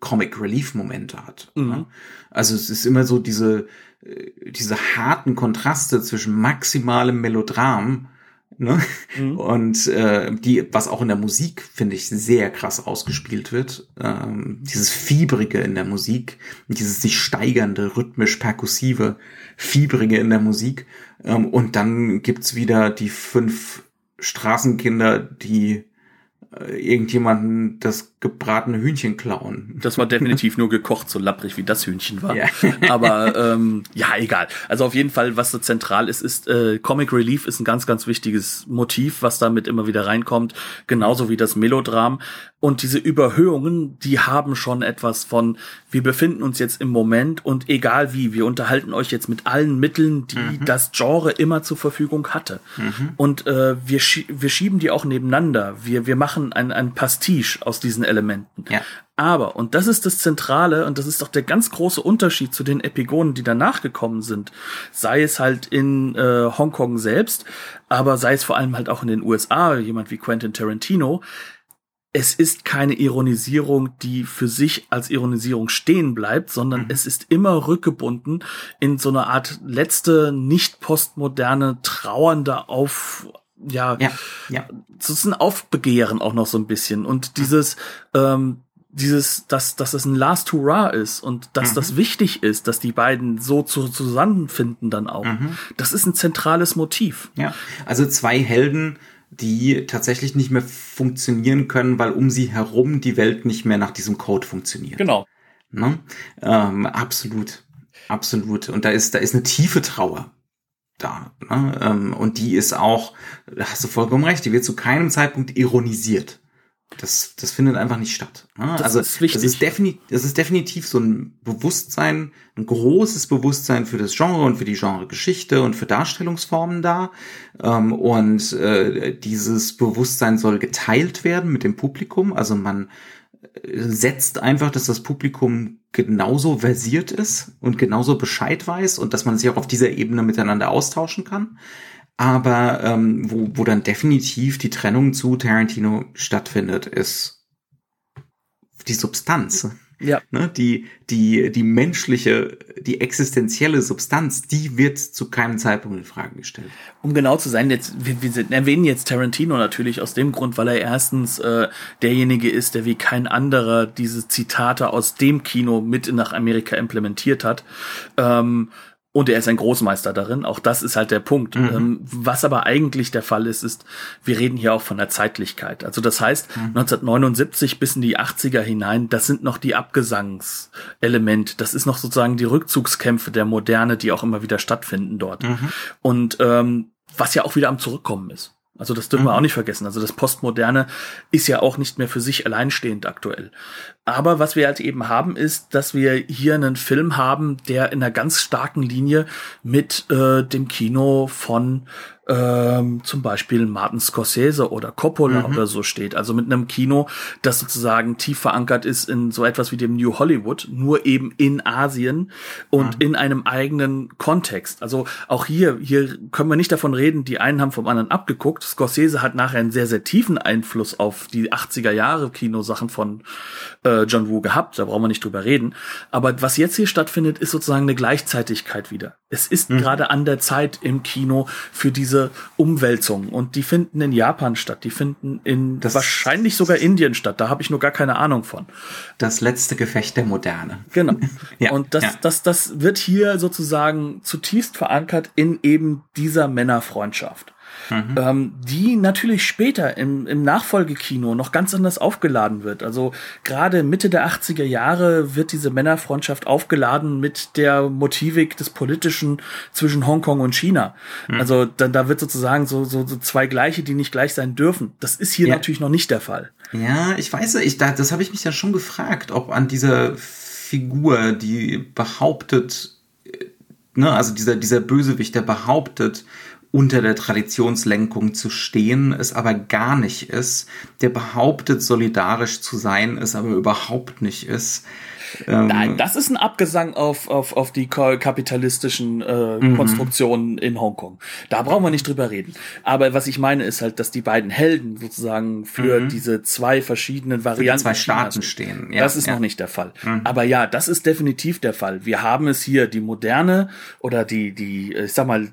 Comic Relief Momente hat. Mhm. Ne? Also es ist immer so diese, äh, diese harten Kontraste zwischen maximalem Melodram ne? Mhm. und äh, die, was auch in der Musik, finde ich, sehr krass ausgespielt wird. Ähm, dieses Fiebrige in der Musik, dieses sich steigernde, rhythmisch perkussive, Fiebrige in der Musik. Ähm, und dann gibt's wieder die fünf Straßenkinder, die irgendjemanden das gebratene Hühnchen klauen. Das war definitiv nur gekocht, so lapprig wie das Hühnchen war. Ja. Aber ähm, ja, egal. Also auf jeden Fall, was so zentral ist, ist äh, Comic Relief ist ein ganz, ganz wichtiges Motiv, was damit immer wieder reinkommt, genauso wie das Melodram. Und diese Überhöhungen, die haben schon etwas von, wir befinden uns jetzt im Moment und egal wie, wir unterhalten euch jetzt mit allen Mitteln, die mhm. das Genre immer zur Verfügung hatte. Mhm. Und äh, wir, schie wir schieben die auch nebeneinander. Wir, wir machen ein, ein Pastiche aus diesen Elementen. Ja. Aber, und das ist das Zentrale, und das ist doch der ganz große Unterschied zu den Epigonen, die danach gekommen sind, sei es halt in äh, Hongkong selbst, aber sei es vor allem halt auch in den USA, jemand wie Quentin Tarantino, es ist keine Ironisierung, die für sich als Ironisierung stehen bleibt, sondern mhm. es ist immer rückgebunden in so eine Art letzte, nicht postmoderne, trauernde auf, ja, ja, ja. das ist ein Aufbegehren auch noch so ein bisschen. Und dieses, ähm, dieses, dass, dass es ein Last Hurrah ist und dass mhm. das wichtig ist, dass die beiden so zu, zusammenfinden dann auch. Mhm. Das ist ein zentrales Motiv. Ja, also zwei Helden, die tatsächlich nicht mehr funktionieren können, weil um sie herum die Welt nicht mehr nach diesem Code funktioniert. Genau. Ne? Ähm, absolut, absolut. Und da ist, da ist eine tiefe Trauer da. Ne? Ähm, und die ist auch, da hast du vollkommen recht, die wird zu keinem Zeitpunkt ironisiert. Das, das findet einfach nicht statt. Ne? Das also ist wichtig. Das ist, defini das ist definitiv so ein Bewusstsein, ein großes Bewusstsein für das Genre und für die Genregeschichte und für Darstellungsformen da. Ähm, und äh, dieses Bewusstsein soll geteilt werden mit dem Publikum. Also man setzt einfach, dass das Publikum genauso versiert ist und genauso Bescheid weiß und dass man sich auch auf dieser Ebene miteinander austauschen kann aber ähm, wo, wo dann definitiv die Trennung zu Tarantino stattfindet, ist die Substanz. Ja. Ne? Die, die, die menschliche, die existenzielle Substanz, die wird zu keinem Zeitpunkt in Frage gestellt. Um genau zu sein, jetzt, wir, wir erwähnen jetzt Tarantino natürlich aus dem Grund, weil er erstens äh, derjenige ist, der wie kein anderer diese Zitate aus dem Kino mit nach Amerika implementiert hat. Ähm, und er ist ein Großmeister darin. Auch das ist halt der Punkt. Mhm. Ähm, was aber eigentlich der Fall ist, ist, wir reden hier auch von der Zeitlichkeit. Also das heißt, Mhm. 1979 bis in die 80er hinein, das sind noch die Abgesangselement. Das ist noch sozusagen die Rückzugskämpfe der Moderne, die auch immer wieder stattfinden dort. Mhm. Und ähm, was ja auch wieder am Zurückkommen ist. Also das dürfen wir Mhm. auch nicht vergessen. Also das Postmoderne ist ja auch nicht mehr für sich alleinstehend aktuell. Aber was wir halt eben haben, ist, dass wir hier einen Film haben, der in einer ganz starken Linie mit äh, dem Kino von ähm, zum Beispiel Martin Scorsese oder Coppola Mhm. oder so steht. Also mit einem Kino, das sozusagen tief verankert ist in so etwas wie dem New Hollywood, nur eben in Asien und Mhm. in einem eigenen Kontext. Also auch hier, hier können wir nicht davon reden, die einen haben vom anderen abgeguckt. Scorsese hat nachher einen sehr, sehr tiefen Einfluss auf die 80er Jahre Kinosachen von äh, John Woo gehabt. Da brauchen wir nicht drüber reden. Aber was jetzt hier stattfindet, ist sozusagen eine Gleichzeitigkeit wieder. Es ist Mhm. gerade an der Zeit im Kino für diese Umwälzung. Und die finden in Japan statt. Die finden in Das- wahrscheinlich sogar Indien statt. Da habe ich nur gar keine Ahnung von. Das letzte Gefecht der Moderne. Genau. Ja, und das, ja. das, das wird hier sozusagen zutiefst verankert in eben dieser Männerfreundschaft. Mhm. Ähm, die natürlich später im, im Nachfolgekino noch ganz anders aufgeladen wird. Also gerade Mitte der 80er Jahre wird diese Männerfreundschaft aufgeladen mit der Motivik des Politischen zwischen Hongkong und China. Mhm. Also da, da wird sozusagen so, so, so zwei Gleiche, die nicht gleich sein dürfen. Das ist hier Ja. natürlich noch nicht der Fall. Ja, ich weiß, ich, da, das habe ich mich ja schon gefragt, ob an dieser Figur, die behauptet, äh, ne, also dieser, dieser Bösewicht, der behauptet, unter der Traditionslenkung zu stehen, es aber gar nicht ist, der behauptet, solidarisch zu sein, es aber überhaupt nicht ist. Ähm, Nein, das ist ein Abgesang auf, auf, auf die ka- kapitalistischen äh, Mhm. Konstruktionen in Hongkong. Da brauchen wir nicht drüber reden. Aber was ich meine, ist halt, dass die beiden Helden sozusagen für diese zwei verschiedenen Varianten Mhm. zwei Chinas- Staaten stehen. Ja, das ist ja. Mhm. noch nicht der Fall. Aber ja, das ist definitiv der Fall. Wir haben es hier, die moderne oder die, die, ich sag mal,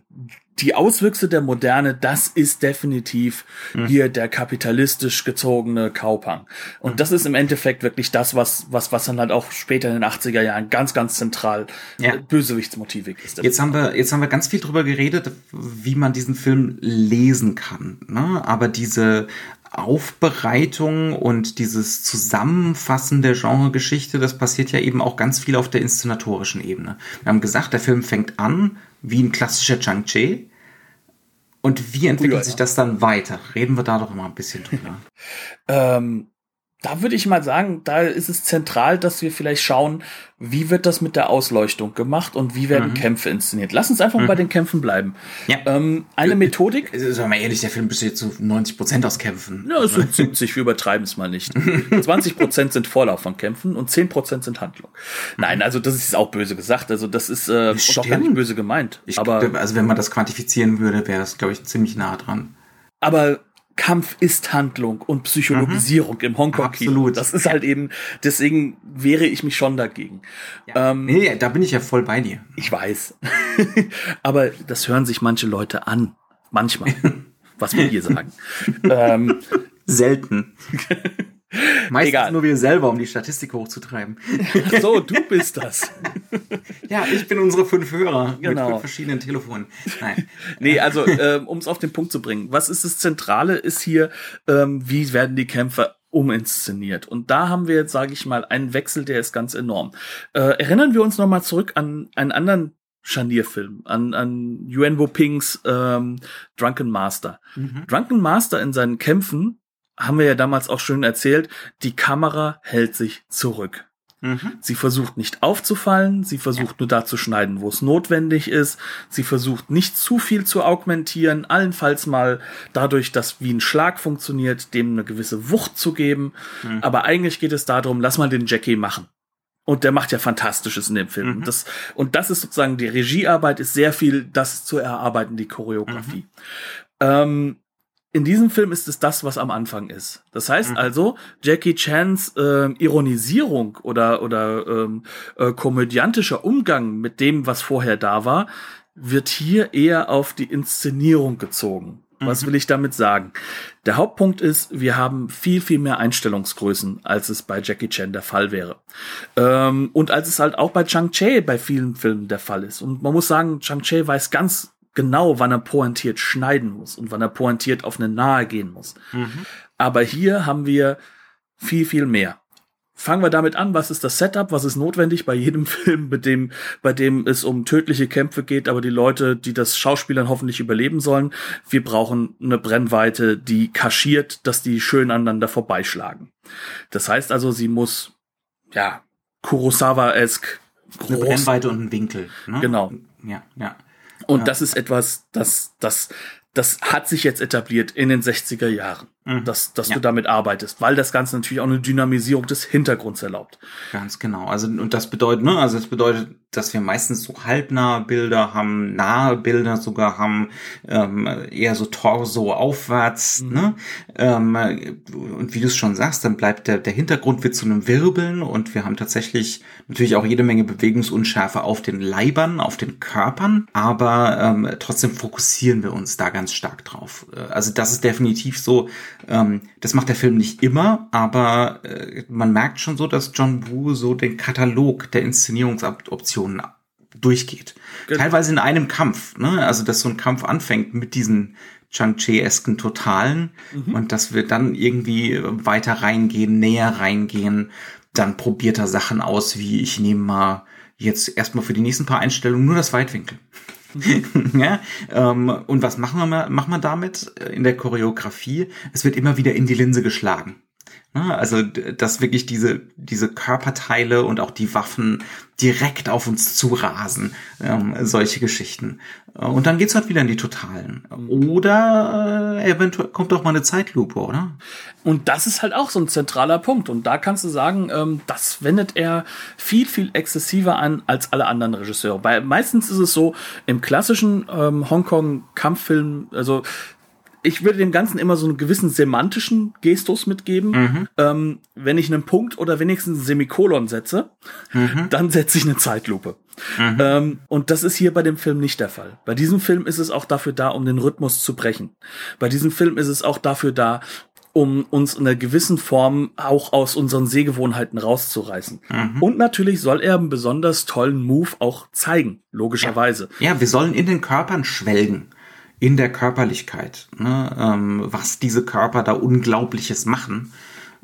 die Auswüchse der Moderne, das ist definitiv Mhm. hier der kapitalistisch gezogene Kaupang. Und Mhm. das ist im Endeffekt wirklich das, was, was, was dann halt auch später in den 80er Jahren ganz, ganz zentral Ja. äh, Bösewichtsmotivik ist. Jetzt haben wir, jetzt haben wir ganz viel drüber geredet, wie man diesen Film lesen kann. Ne? Aber diese Aufbereitung und dieses Zusammenfassen der Genregeschichte, das passiert ja eben auch ganz viel auf der inszenatorischen Ebene. Wir haben gesagt, der Film fängt an wie ein klassischer Chang-Chi. Und wie entwickelt Ja, sich das dann weiter? Reden wir da doch mal ein bisschen drüber. Ähm, da würde ich mal sagen, da ist es zentral, dass wir vielleicht schauen, wie wird das mit der Ausleuchtung gemacht und wie werden Kämpfe inszeniert. Lass uns einfach mal bei den Kämpfen bleiben. Ja. Ähm, eine Methodik, Also, Sagen wir mal ehrlich, der Film besteht zu 90 Prozent aus Kämpfen. Ja, es sind 70, wir übertreiben es mal nicht. 20 Prozent sind Vorlauf von Kämpfen und 10 Prozent sind Handlung. Nein, also das ist auch böse gesagt. Also das ist äh, auch gar nicht böse gemeint. Ich, aber, also wenn man das quantifizieren würde, wäre es, glaube ich, ziemlich nah dran. aber Kampf ist Handlung und Psychologisierung im Hongkong-Kino. Mhm. Absolut. Das ist halt eben, deswegen wehre ich mich schon dagegen. Ähm, Nee, da bin ich ja voll bei dir. Ich weiß. aber das hören sich manche Leute an. Manchmal. was wir hier sagen. ähm, Selten. Meistens Egal. nur wir selber, um die Statistik hochzutreiben. ach so, du bist das. Ja, ich bin unsere fünf Hörer Genau. mit fünf verschiedenen Telefonen. Nein. Nee, also ähm, um es auf den Punkt zu bringen, was ist das Zentrale ist hier, ähm, wie werden die Kämpfe uminszeniert. Und da haben wir jetzt, sage ich mal, einen Wechsel, der ist ganz enorm. Äh, erinnern wir uns nochmal zurück an einen anderen Scharnierfilm, an, an Yuan Pings ähm, Drunken Master. Mhm. Drunken Master in seinen Kämpfen, haben wir ja damals auch schön erzählt, die Kamera hält sich zurück. Mhm. Sie versucht nicht aufzufallen, sie versucht nur da zu schneiden, wo es notwendig ist. Sie versucht nicht zu viel zu augmentieren, allenfalls mal dadurch, dass wie ein Schlag funktioniert, dem eine gewisse Wucht zu geben. Mhm. Aber eigentlich geht es darum, lass mal den Jackie machen. Und der macht ja Fantastisches in dem Film. Mhm. Das, und das ist sozusagen die Regiearbeit, ist sehr viel das zu erarbeiten, die Choreografie. Mhm. Ähm, in diesem Film ist es das, was am Anfang ist. Das heißt mhm. also, Jackie Chans äh, Ironisierung oder, oder ähm, äh, komödiantischer Umgang mit dem, was vorher da war, wird hier eher auf die Inszenierung gezogen. Was mhm. will ich damit sagen? Der Hauptpunkt ist, wir haben viel, viel mehr Einstellungsgrößen, als es bei Jackie Chan der Fall wäre. Ähm, und als es halt auch bei Chang Che bei vielen Filmen der Fall ist. Und man muss sagen, Chang Che weiß ganz genau, wann er pointiert schneiden muss und wann er pointiert auf eine Nahe gehen muss. Mhm. Aber hier haben wir viel, viel mehr. Fangen wir damit an, was ist das Setup, was ist notwendig bei jedem Film, bei dem, bei dem es um tödliche Kämpfe geht, aber die Leute, die das Schauspielern hoffentlich überleben sollen, wir brauchen eine Brennweite, die kaschiert, dass die schön aneinander vorbeischlagen. Das heißt also, sie muss, ja, Kurosawa-esk Eine Brennweite und ein Winkel. Ne? Genau. Ja, ja. Und ja. das ist etwas, das, das, das hat sich jetzt etabliert in den 60er Jahren, mhm. dass, dass ja. du damit arbeitest, weil das Ganze natürlich auch eine Dynamisierung des Hintergrunds erlaubt. Ganz genau. Also, und das bedeutet, ne, also das bedeutet, dass wir meistens so halbnahe Bilder haben, nahe Bilder sogar haben, ähm, eher so Torso aufwärts, mhm. ne? Ähm, und wie du es schon sagst, dann bleibt der, der Hintergrund wird zu einem Wirbeln und wir haben tatsächlich natürlich auch jede Menge Bewegungsunschärfe auf den Leibern, auf den Körpern, aber ähm, trotzdem fokussieren wir uns da ganz stark drauf. Äh, also das ist definitiv so, ähm, das macht der Film nicht immer, aber äh, man merkt schon so, dass John Woo so den Katalog der Inszenierungsoptionen durchgeht. Genau. Teilweise in einem Kampf, ne? Also, dass so ein Kampf anfängt mit diesen Chang-Chi-esken Totalen mhm. und dass wir dann irgendwie weiter reingehen, näher reingehen, dann probiert er Sachen aus, wie ich nehme mal jetzt erstmal für die nächsten paar Einstellungen nur das Weitwinkel. Ja, ähm, und was machen wir, machen wir damit in der Choreografie? Es wird immer wieder in die Linse geschlagen. Also, dass wirklich diese, diese Körperteile und auch die Waffen direkt auf uns zurasen, ähm, solche Geschichten. Und dann geht's halt wieder in die Totalen. Oder äh, eventuell kommt auch mal eine Zeitlupe, oder? Und das ist halt auch so ein zentraler Punkt. Und da kannst du sagen, ähm, das wendet er viel, viel exzessiver an als alle anderen Regisseure. Weil meistens ist es so, im klassischen ähm, Hongkong-Kampffilm, also ich würde dem Ganzen immer so einen gewissen semantischen Gestus mitgeben. Mhm. Ähm, wenn ich einen Punkt oder wenigstens ein Semikolon setze, mhm. dann setze ich eine Zeitlupe. Mhm. Ähm, und das ist hier bei dem Film nicht der Fall. Bei diesem Film ist es auch dafür da, um den Rhythmus zu brechen. Bei diesem Film ist es auch dafür da, um uns in einer gewissen Form auch aus unseren Sehgewohnheiten rauszureißen. Mhm. Und natürlich soll er einen besonders tollen Move auch zeigen, logischerweise. Ja, ja wir sollen in den Körpern schwelgen in der Körperlichkeit, ne? ähm, was diese Körper da Unglaubliches machen.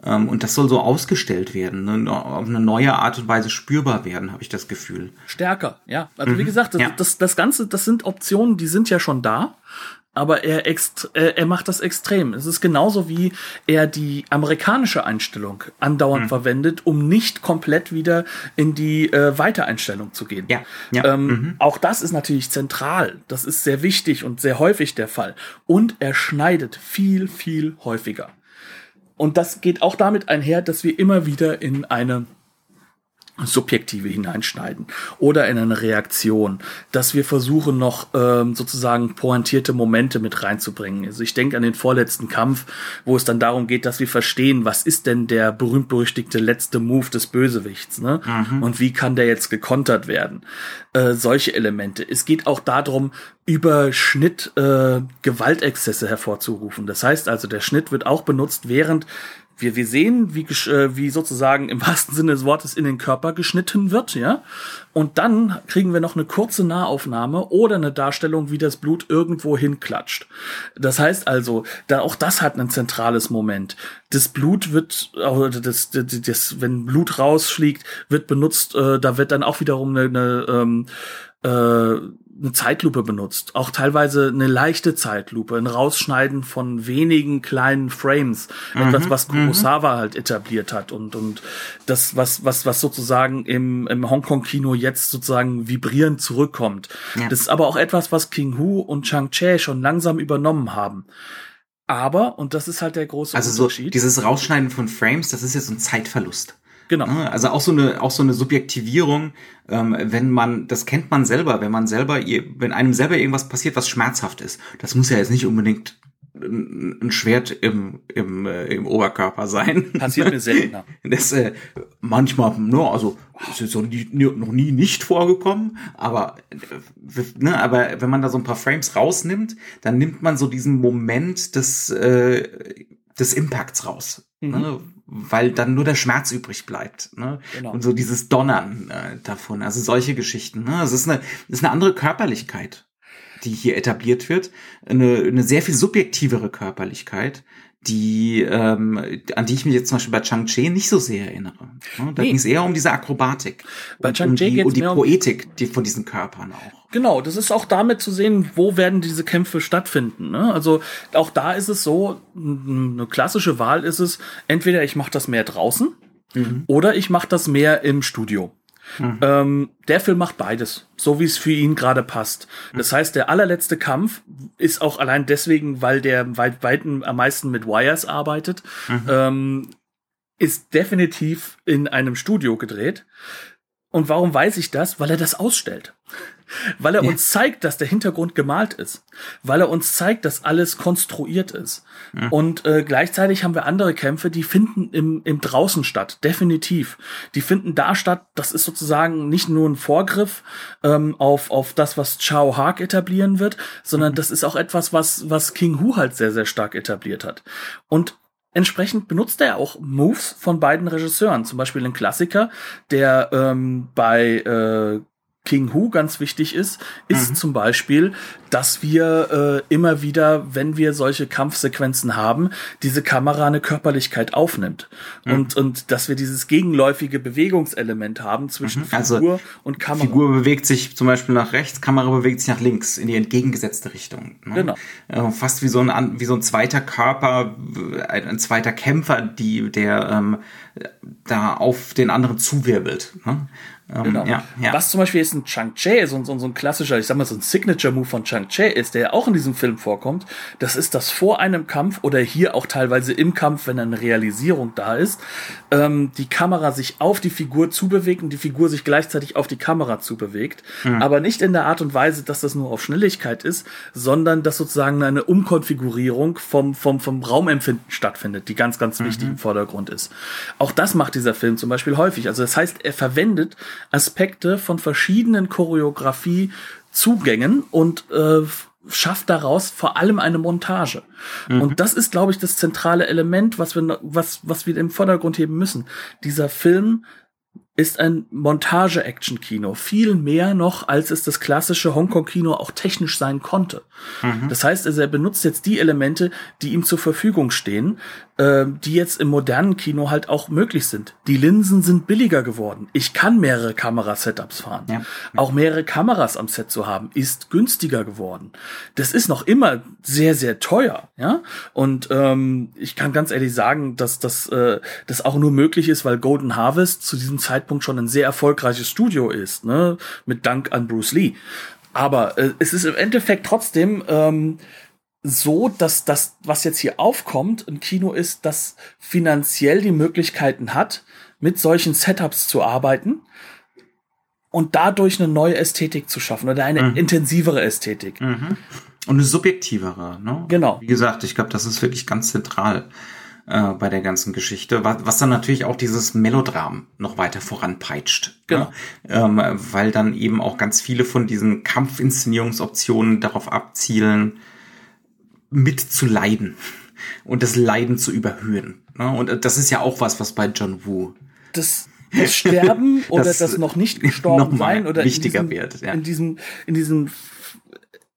Ähm, und das soll so ausgestellt werden, ne? auf eine neue Art und Weise spürbar werden, habe ich das Gefühl. Stärker, ja. Also mhm. wie gesagt, das, ja. das, das Ganze, das sind Optionen, die sind ja schon da aber er, ext äh, er macht das extrem. Es ist genauso wie er die amerikanische Einstellung andauernd mhm. verwendet, um nicht komplett wieder in die äh, Weitereinstellung zu gehen. Ja. ja. Ähm, mhm. Auch das ist natürlich zentral. Das ist sehr wichtig und sehr häufig der Fall. Und er schneidet viel, viel häufiger. Und das geht auch damit einher, dass wir immer wieder in eine Subjektive hineinschneiden oder in eine Reaktion, dass wir versuchen noch ähm, sozusagen pointierte Momente mit reinzubringen. Also ich denke an den vorletzten Kampf, wo es dann darum geht, dass wir verstehen, was ist denn der berühmt-berüchtigte letzte Move des Bösewichts, ne? Mhm. Und wie kann der jetzt gekontert werden? Äh, solche Elemente. Es geht auch darum, über Schnitt äh, Gewaltexzesse hervorzurufen. Das heißt also, der Schnitt wird auch benutzt, während wir, wir sehen, wie, äh, wie sozusagen im wahrsten Sinne des Wortes in den Körper geschnitten wird, ja. Und dann kriegen wir noch eine kurze Nahaufnahme oder eine Darstellung, wie das Blut irgendwo hinklatscht. Das heißt also, da auch das hat ein zentrales Moment. Das Blut wird, oder das, das, das wenn Blut rausfliegt, wird benutzt, äh, da wird dann auch wiederum eine, eine ähm, äh, eine Zeitlupe benutzt, auch teilweise eine leichte Zeitlupe, ein Rausschneiden von wenigen kleinen Frames, mhm, etwas, was mhm. Kurosawa halt etabliert hat und und das, was was was sozusagen im im Hongkong-Kino jetzt sozusagen vibrierend zurückkommt. Ja. Das ist aber auch etwas, was King Hu und Chang Che schon langsam übernommen haben. Aber, und das ist halt der große also Unterschied. Also so dieses Rausschneiden von Frames, das ist jetzt so ein Zeitverlust. Genau. Also auch so eine, auch so eine Subjektivierung, ähm, wenn man, das kennt man selber, wenn man selber, wenn einem selber irgendwas passiert, was schmerzhaft ist. Das muss ja jetzt nicht unbedingt ein Schwert im, im, äh, im Oberkörper sein. Passiert mir seltener. Das äh, manchmal, ne, also das ist noch nie, noch nie nicht vorgekommen, aber äh, ne, aber wenn man da so ein paar Frames rausnimmt, dann nimmt man so diesen Moment des äh, des Impacts raus. Mhm. Ne? Weil dann nur der Schmerz übrig bleibt. Ne? Genau. Und so dieses Donnern äh, davon. Also solche Geschichten. Ne? Es ist eine, es ist eine andere Körperlichkeit, die hier etabliert wird. Eine, eine sehr viel subjektivere Körperlichkeit, die, ähm, an die ich mich jetzt zum Beispiel bei Chang-Chi nicht so sehr erinnere. Ne? Da nee. ging es eher um diese Akrobatik. Bei und, um die, um die Poetik die von diesen Körpern auch. Genau, das ist auch damit zu sehen, wo werden diese Kämpfe stattfinden. Ne? Also auch da ist es so, eine klassische Wahl ist es, entweder ich mache das mehr draußen mhm. oder ich mache das mehr im Studio. Mhm. Ähm, der Film macht beides, so wie es für ihn gerade passt. Mhm. Das heißt, der allerletzte Kampf ist auch allein deswegen, weil der weit, weit am meisten mit Wires arbeitet, mhm. ähm, ist definitiv in einem Studio gedreht. Und warum weiß ich das? Weil er das ausstellt weil er ja. uns zeigt, dass der Hintergrund gemalt ist, weil er uns zeigt, dass alles konstruiert ist. Ja. Und äh, gleichzeitig haben wir andere Kämpfe, die finden im, im draußen statt, definitiv. Die finden da statt, das ist sozusagen nicht nur ein Vorgriff ähm, auf, auf das, was Chao Haag etablieren wird, sondern das ist auch etwas, was, was King Hu halt sehr, sehr stark etabliert hat. Und Entsprechend benutzt er auch Moves von beiden Regisseuren. Zum Beispiel ein Klassiker, der ähm, bei äh, King Hu ganz wichtig ist, ist mhm. zum Beispiel, dass wir äh, immer wieder, wenn wir solche Kampfsequenzen haben, diese Kamera eine Körperlichkeit aufnimmt. Mhm. Und, und dass wir dieses gegenläufige Bewegungselement haben zwischen mhm. also, Figur und Kamera. Figur bewegt sich zum Beispiel nach rechts, Kamera bewegt sich nach links, in die entgegengesetzte Richtung. Ne? Genau. Äh, fast wie so, ein, wie so ein zweiter Körper, ein, ein zweiter Kämpfer, die, der ähm, da auf den anderen zuwirbelt. Ne? Ähm, genau. Ja, ja. Was zum Beispiel jetzt ein Chang-Che, so, so, so ein klassischer, ich sag mal so ein Signature-Move von Chang-Che ist, der ja auch in diesem Film vorkommt, das ist das vor einem Kampf oder hier auch teilweise im Kampf, wenn eine Realisierung da ist, ähm, die Kamera sich auf die Figur zubewegt und die Figur sich gleichzeitig auf die Kamera zubewegt. Mhm. Aber nicht in der Art und Weise, dass das nur auf Schnelligkeit ist, sondern dass sozusagen eine Umkonfigurierung vom, vom, vom Raumempfinden stattfindet, die ganz, ganz wichtig mhm. im Vordergrund ist. Auch das macht dieser Film zum Beispiel häufig. Also das heißt, er verwendet Aspekte von verschiedenen Choreografiezugängen und äh, schafft daraus vor allem eine Montage. Mhm. Und das ist, glaube ich, das zentrale Element, was wir, was, was wir im Vordergrund heben müssen. Dieser Film ist ein Montage-Action-Kino. Viel mehr noch, als es das klassische Hongkong-Kino auch technisch sein konnte. Mhm. Das heißt, also er benutzt jetzt die Elemente, die ihm zur Verfügung stehen, äh, die jetzt im modernen Kino halt auch möglich sind. Die Linsen sind billiger geworden. Ich kann mehrere Kamerasetups fahren. Ja. Auch mehrere Kameras am Set zu haben, ist günstiger geworden. Das ist noch immer sehr, sehr teuer. Ja, und ähm, ich kann ganz ehrlich sagen, dass das, äh, das auch nur möglich ist, weil Golden Harvest zu diesem Zeitpunkt Zeitpunkt schon ein sehr erfolgreiches Studio ist, ne? Mit Dank an Bruce Lee. Aber äh, es ist im Endeffekt trotzdem ähm, so, dass das, was jetzt hier aufkommt, ein Kino ist, das finanziell die Möglichkeiten hat, mit solchen Setups zu arbeiten und dadurch eine neue Ästhetik zu schaffen oder eine mhm. intensivere Ästhetik. Mhm. Und eine subjektivere, ne? Genau. Wie gesagt, ich glaube, das ist wirklich ganz zentral äh, bei der ganzen Geschichte, was, was dann natürlich auch dieses Melodram noch weiter voranpeitscht. Ne? Genau. Ne? Ähm, weil dann eben auch ganz viele von diesen Kampfinszenierungsoptionen darauf abzielen, mitzuleiden und das Leiden zu überhöhen. Ne? Und das ist ja auch was, was bei John Woo das, das Sterben oder das, das noch nicht gestorben sein oder wichtiger in diesem, wird, ja. in diesem in diesem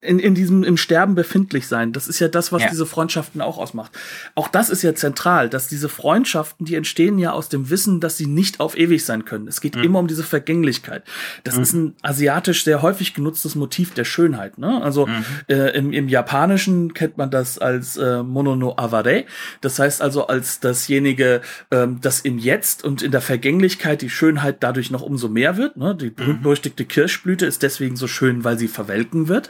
in, in diesem im Sterben befindlich sein. Das ist ja das, was Ja. diese Freundschaften auch ausmacht. Auch das ist ja zentral, dass diese Freundschaften, die entstehen ja aus dem Wissen, dass sie nicht auf ewig sein können. Es Mhm. geht immer um diese Vergänglichkeit. Das ist ein asiatisch sehr häufig genutztes Motiv der Schönheit. Ne? Also Mhm. äh, im, im Japanischen kennt man das als äh, Mono no Aware. Das heißt also als dasjenige, ähm, das im Jetzt und in der Vergänglichkeit die Schönheit dadurch noch umso mehr wird. Ne? Die berühmt-berüchtigte Kirschblüte ist deswegen so schön, weil sie verwelken wird.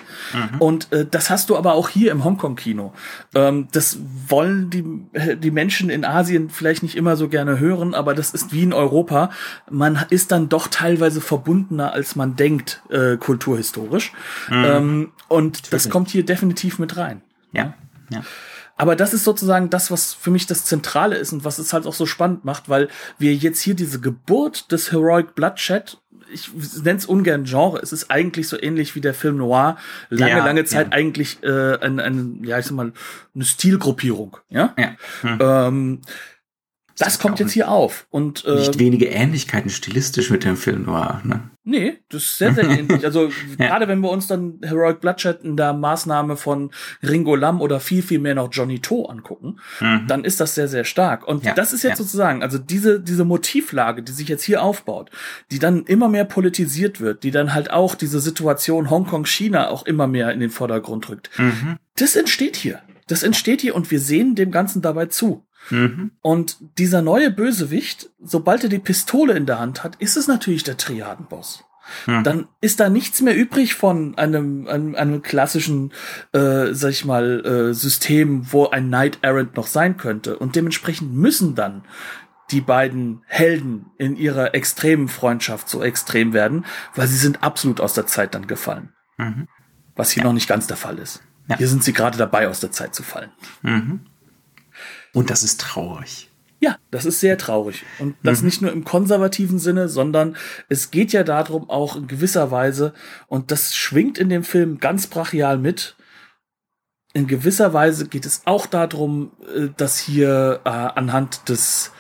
Und äh, das hast du aber auch hier im Hongkong-Kino. Ähm, das wollen die, äh, die Menschen in Asien vielleicht nicht immer so gerne hören, aber das ist wie in Europa. Man ist dann doch teilweise verbundener, als man denkt, äh, kulturhistorisch. Ähm, und das kommt hier definitiv mit rein. Ja. ja. Aber das ist sozusagen das, was für mich das Zentrale ist und was es halt auch so spannend macht, weil wir jetzt hier diese Geburt des Heroic Bloodshed, ich nenne es ungern Genre, es ist eigentlich so ähnlich wie der Film Noir, lange, Ja, lange Zeit ja. eigentlich äh, ein, ein, ja, ich sag mal, eine Stilgruppierung. Ja. ja. Hm. Ähm, das kommt jetzt hier auf. Und äh, Nicht wenige Ähnlichkeiten stilistisch mit dem Film Noir, ne? Nee, das ist sehr, sehr ähnlich. Also gerade wenn wir uns dann Heroic Bloodshed in der Maßnahme von Ringo Lam oder viel, viel mehr noch Johnny To angucken, dann ist das sehr, sehr stark. Und Mhm. Ja, das ist jetzt ja. sozusagen, also diese, diese Motivlage, die sich jetzt hier aufbaut, die dann immer mehr politisiert wird, die dann halt auch diese Situation Hongkong-China auch immer mehr in den Vordergrund rückt. Mhm. Das entsteht hier. Das entsteht hier und wir sehen dem Ganzen dabei zu. Mhm. Und dieser neue Bösewicht, sobald er die Pistole in der Hand hat, ist es natürlich der Triadenboss. Mhm. Dann ist da nichts mehr übrig von einem, einem, einem klassischen, äh, sag ich mal, äh, System, wo ein Knight Errant noch sein könnte. Und dementsprechend müssen dann die beiden Helden in ihrer extremen Freundschaft so extrem werden, weil sie sind absolut aus der Zeit dann gefallen. Mhm. Was hier noch nicht ganz der Fall ist. Ja. Hier sind sie gerade dabei, aus der Zeit zu fallen. Mhm. Und das ist traurig. Ja, das ist sehr traurig. Und das nicht nur im konservativen Sinne, sondern es geht ja darum, auch in gewisser Weise, und das schwingt in dem Film ganz brachial mit, in gewisser Weise geht es auch darum, äh, dass hier äh, anhand des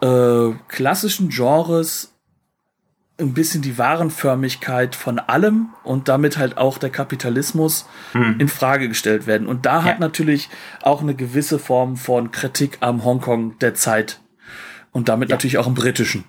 äh, klassischen Genres ein bisschen die Warenförmigkeit von allem und damit halt auch der Kapitalismus in Frage gestellt werden. Und da hat Ja. natürlich auch eine gewisse Form von Kritik am Hongkong der Zeit und damit natürlich auch im britischen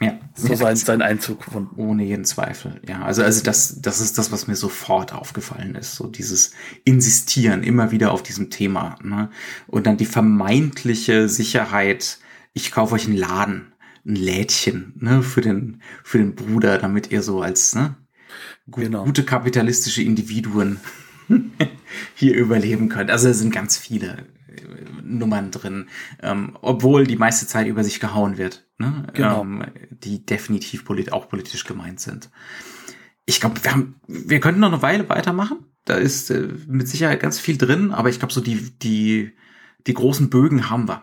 Ja. so ja, sein, seinen Einzug gefunden. Ohne jeden Zweifel. Ja, also, also das, das ist das, was mir sofort aufgefallen ist. So dieses Insistieren immer wieder auf diesem Thema. Ne? Und dann die vermeintliche Sicherheit, ich kaufe euch einen Laden, ein Lädchen, ne, für den, für den Bruder, damit ihr so als, ne, gu Genau. gute kapitalistische Individuen hier überleben könnt. Also es sind ganz viele äh, Nummern drin, ähm, obwohl die meiste Zeit über sich gehauen wird, ne? Genau. ähm, die definitiv polit auch politisch gemeint sind. Ich glaube, wir haben, wir könnten noch eine Weile weitermachen. Da ist äh, mit Sicherheit ganz viel drin, aber ich glaube, so die, die, die großen Bögen haben wir.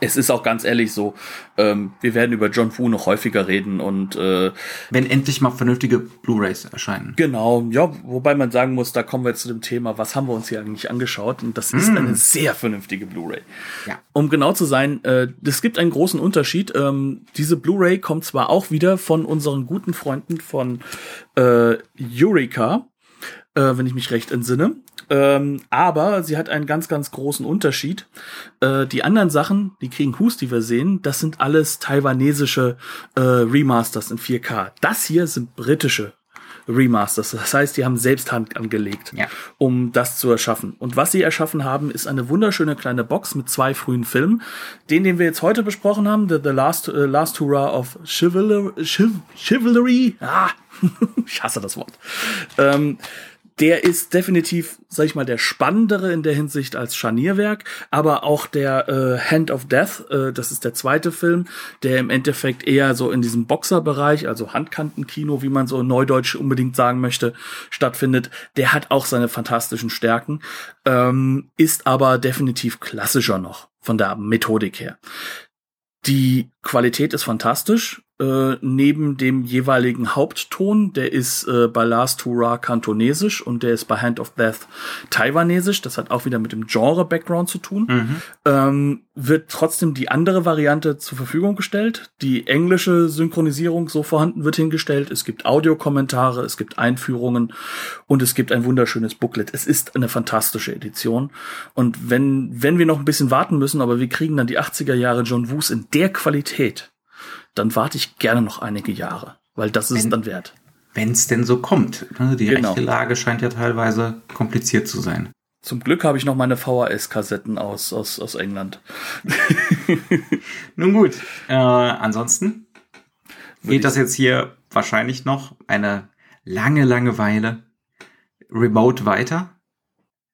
Es ist auch ganz ehrlich so, ähm, wir werden über John Woo noch häufiger reden und äh, Wenn endlich mal vernünftige Blu-rays erscheinen. Genau, ja, wobei man sagen muss, da kommen wir jetzt zu dem Thema, was haben wir uns hier eigentlich angeschaut? Und das ist eine sehr vernünftige Blu-ray. Ja. Um genau zu sein, äh, es gibt einen großen Unterschied. Ähm, diese Blu-ray kommt zwar auch wieder von unseren guten Freunden von äh, Eureka, äh, wenn ich mich recht entsinne. Ähm, aber sie hat einen ganz, ganz großen Unterschied. Äh, die anderen Sachen, die Kriegen Hus, die wir sehen, das sind alles taiwanesische äh, Remasters in 4K. Das hier sind britische Remasters. Das heißt, die haben selbst Hand angelegt, Ja. um das zu erschaffen. Und was sie erschaffen haben, ist eine wunderschöne kleine Box mit zwei frühen Filmen. Den, den wir jetzt heute besprochen haben, The, the Last, äh, Last Hurrah of Chivalry. Chiv Chivalry. Ah, ich hasse das Wort. Ähm, der ist definitiv, sag ich mal, der spannendere in der Hinsicht als Scharnierwerk, aber auch der äh, Hand of Death, äh, das ist der zweite Film, der im Endeffekt eher so in diesem Boxerbereich, also Handkantenkino, wie man so Neudeutsch unbedingt sagen möchte, stattfindet. Der hat auch seine fantastischen Stärken, ähm, ist aber definitiv klassischer noch von der Methodik her. Die Qualität ist fantastisch. Äh, neben dem jeweiligen Hauptton, der ist äh, bei Last Hurrah kantonesisch und der ist bei Hand of Death taiwanesisch. Das hat auch wieder mit dem Genre-Background zu tun. Mhm. Ähm, wird trotzdem die andere Variante zur Verfügung gestellt. Die englische Synchronisierung so vorhanden wird hingestellt. Es gibt Audiokommentare, es gibt Einführungen und es gibt ein wunderschönes Booklet. Es ist eine fantastische Edition. Und wenn, wenn wir noch ein bisschen warten müssen, aber wir kriegen dann die 80er Jahre John Woos in der Qualität, dann warte ich gerne noch einige Jahre, weil das ist wenn, dann wert. Wenn es denn so kommt. Ne? Die genau. rechte Lage scheint ja teilweise kompliziert zu sein. Zum Glück habe ich noch meine VHS-Kassetten aus, aus, aus England. Nun gut, äh, ansonsten geht das jetzt hier wahrscheinlich noch eine lange, lange Weile remote weiter.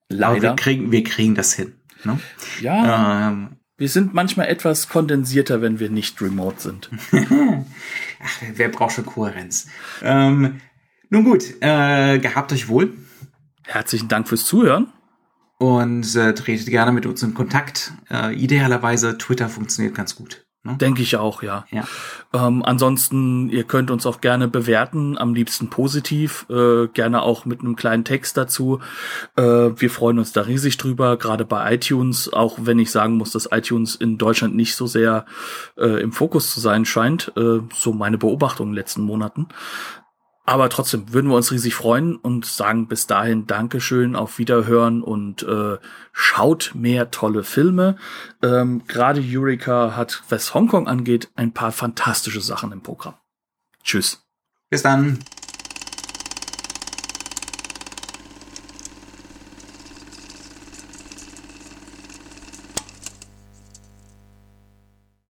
Leider. Aber wir kriegen, wir kriegen das hin. Ne? Ja. Ähm, wir sind manchmal etwas kondensierter, wenn wir nicht remote sind. Ach, wer braucht schon Kohärenz? Ähm, nun gut, äh, gehabt euch wohl. Herzlichen Dank fürs Zuhören. Und äh, tretet gerne mit uns in Kontakt. Äh, idealerweise Twitter funktioniert ganz gut. Ne? Denke ich auch, ja. ja. Ähm, ansonsten, ihr könnt uns auch gerne bewerten, am liebsten positiv, äh, gerne auch mit einem kleinen Text dazu. Äh, wir freuen uns da riesig drüber, gerade bei iTunes, auch wenn ich sagen muss, dass iTunes in Deutschland nicht so sehr äh, im Fokus zu sein scheint, äh, so meine Beobachtung in den letzten Monaten. Aber trotzdem würden wir uns riesig freuen und sagen bis dahin Dankeschön, auf Wiederhören und äh, schaut mehr tolle Filme. Ähm, Gerade Eureka hat, was Hongkong angeht, ein paar fantastische Sachen im Programm. Tschüss. Bis dann.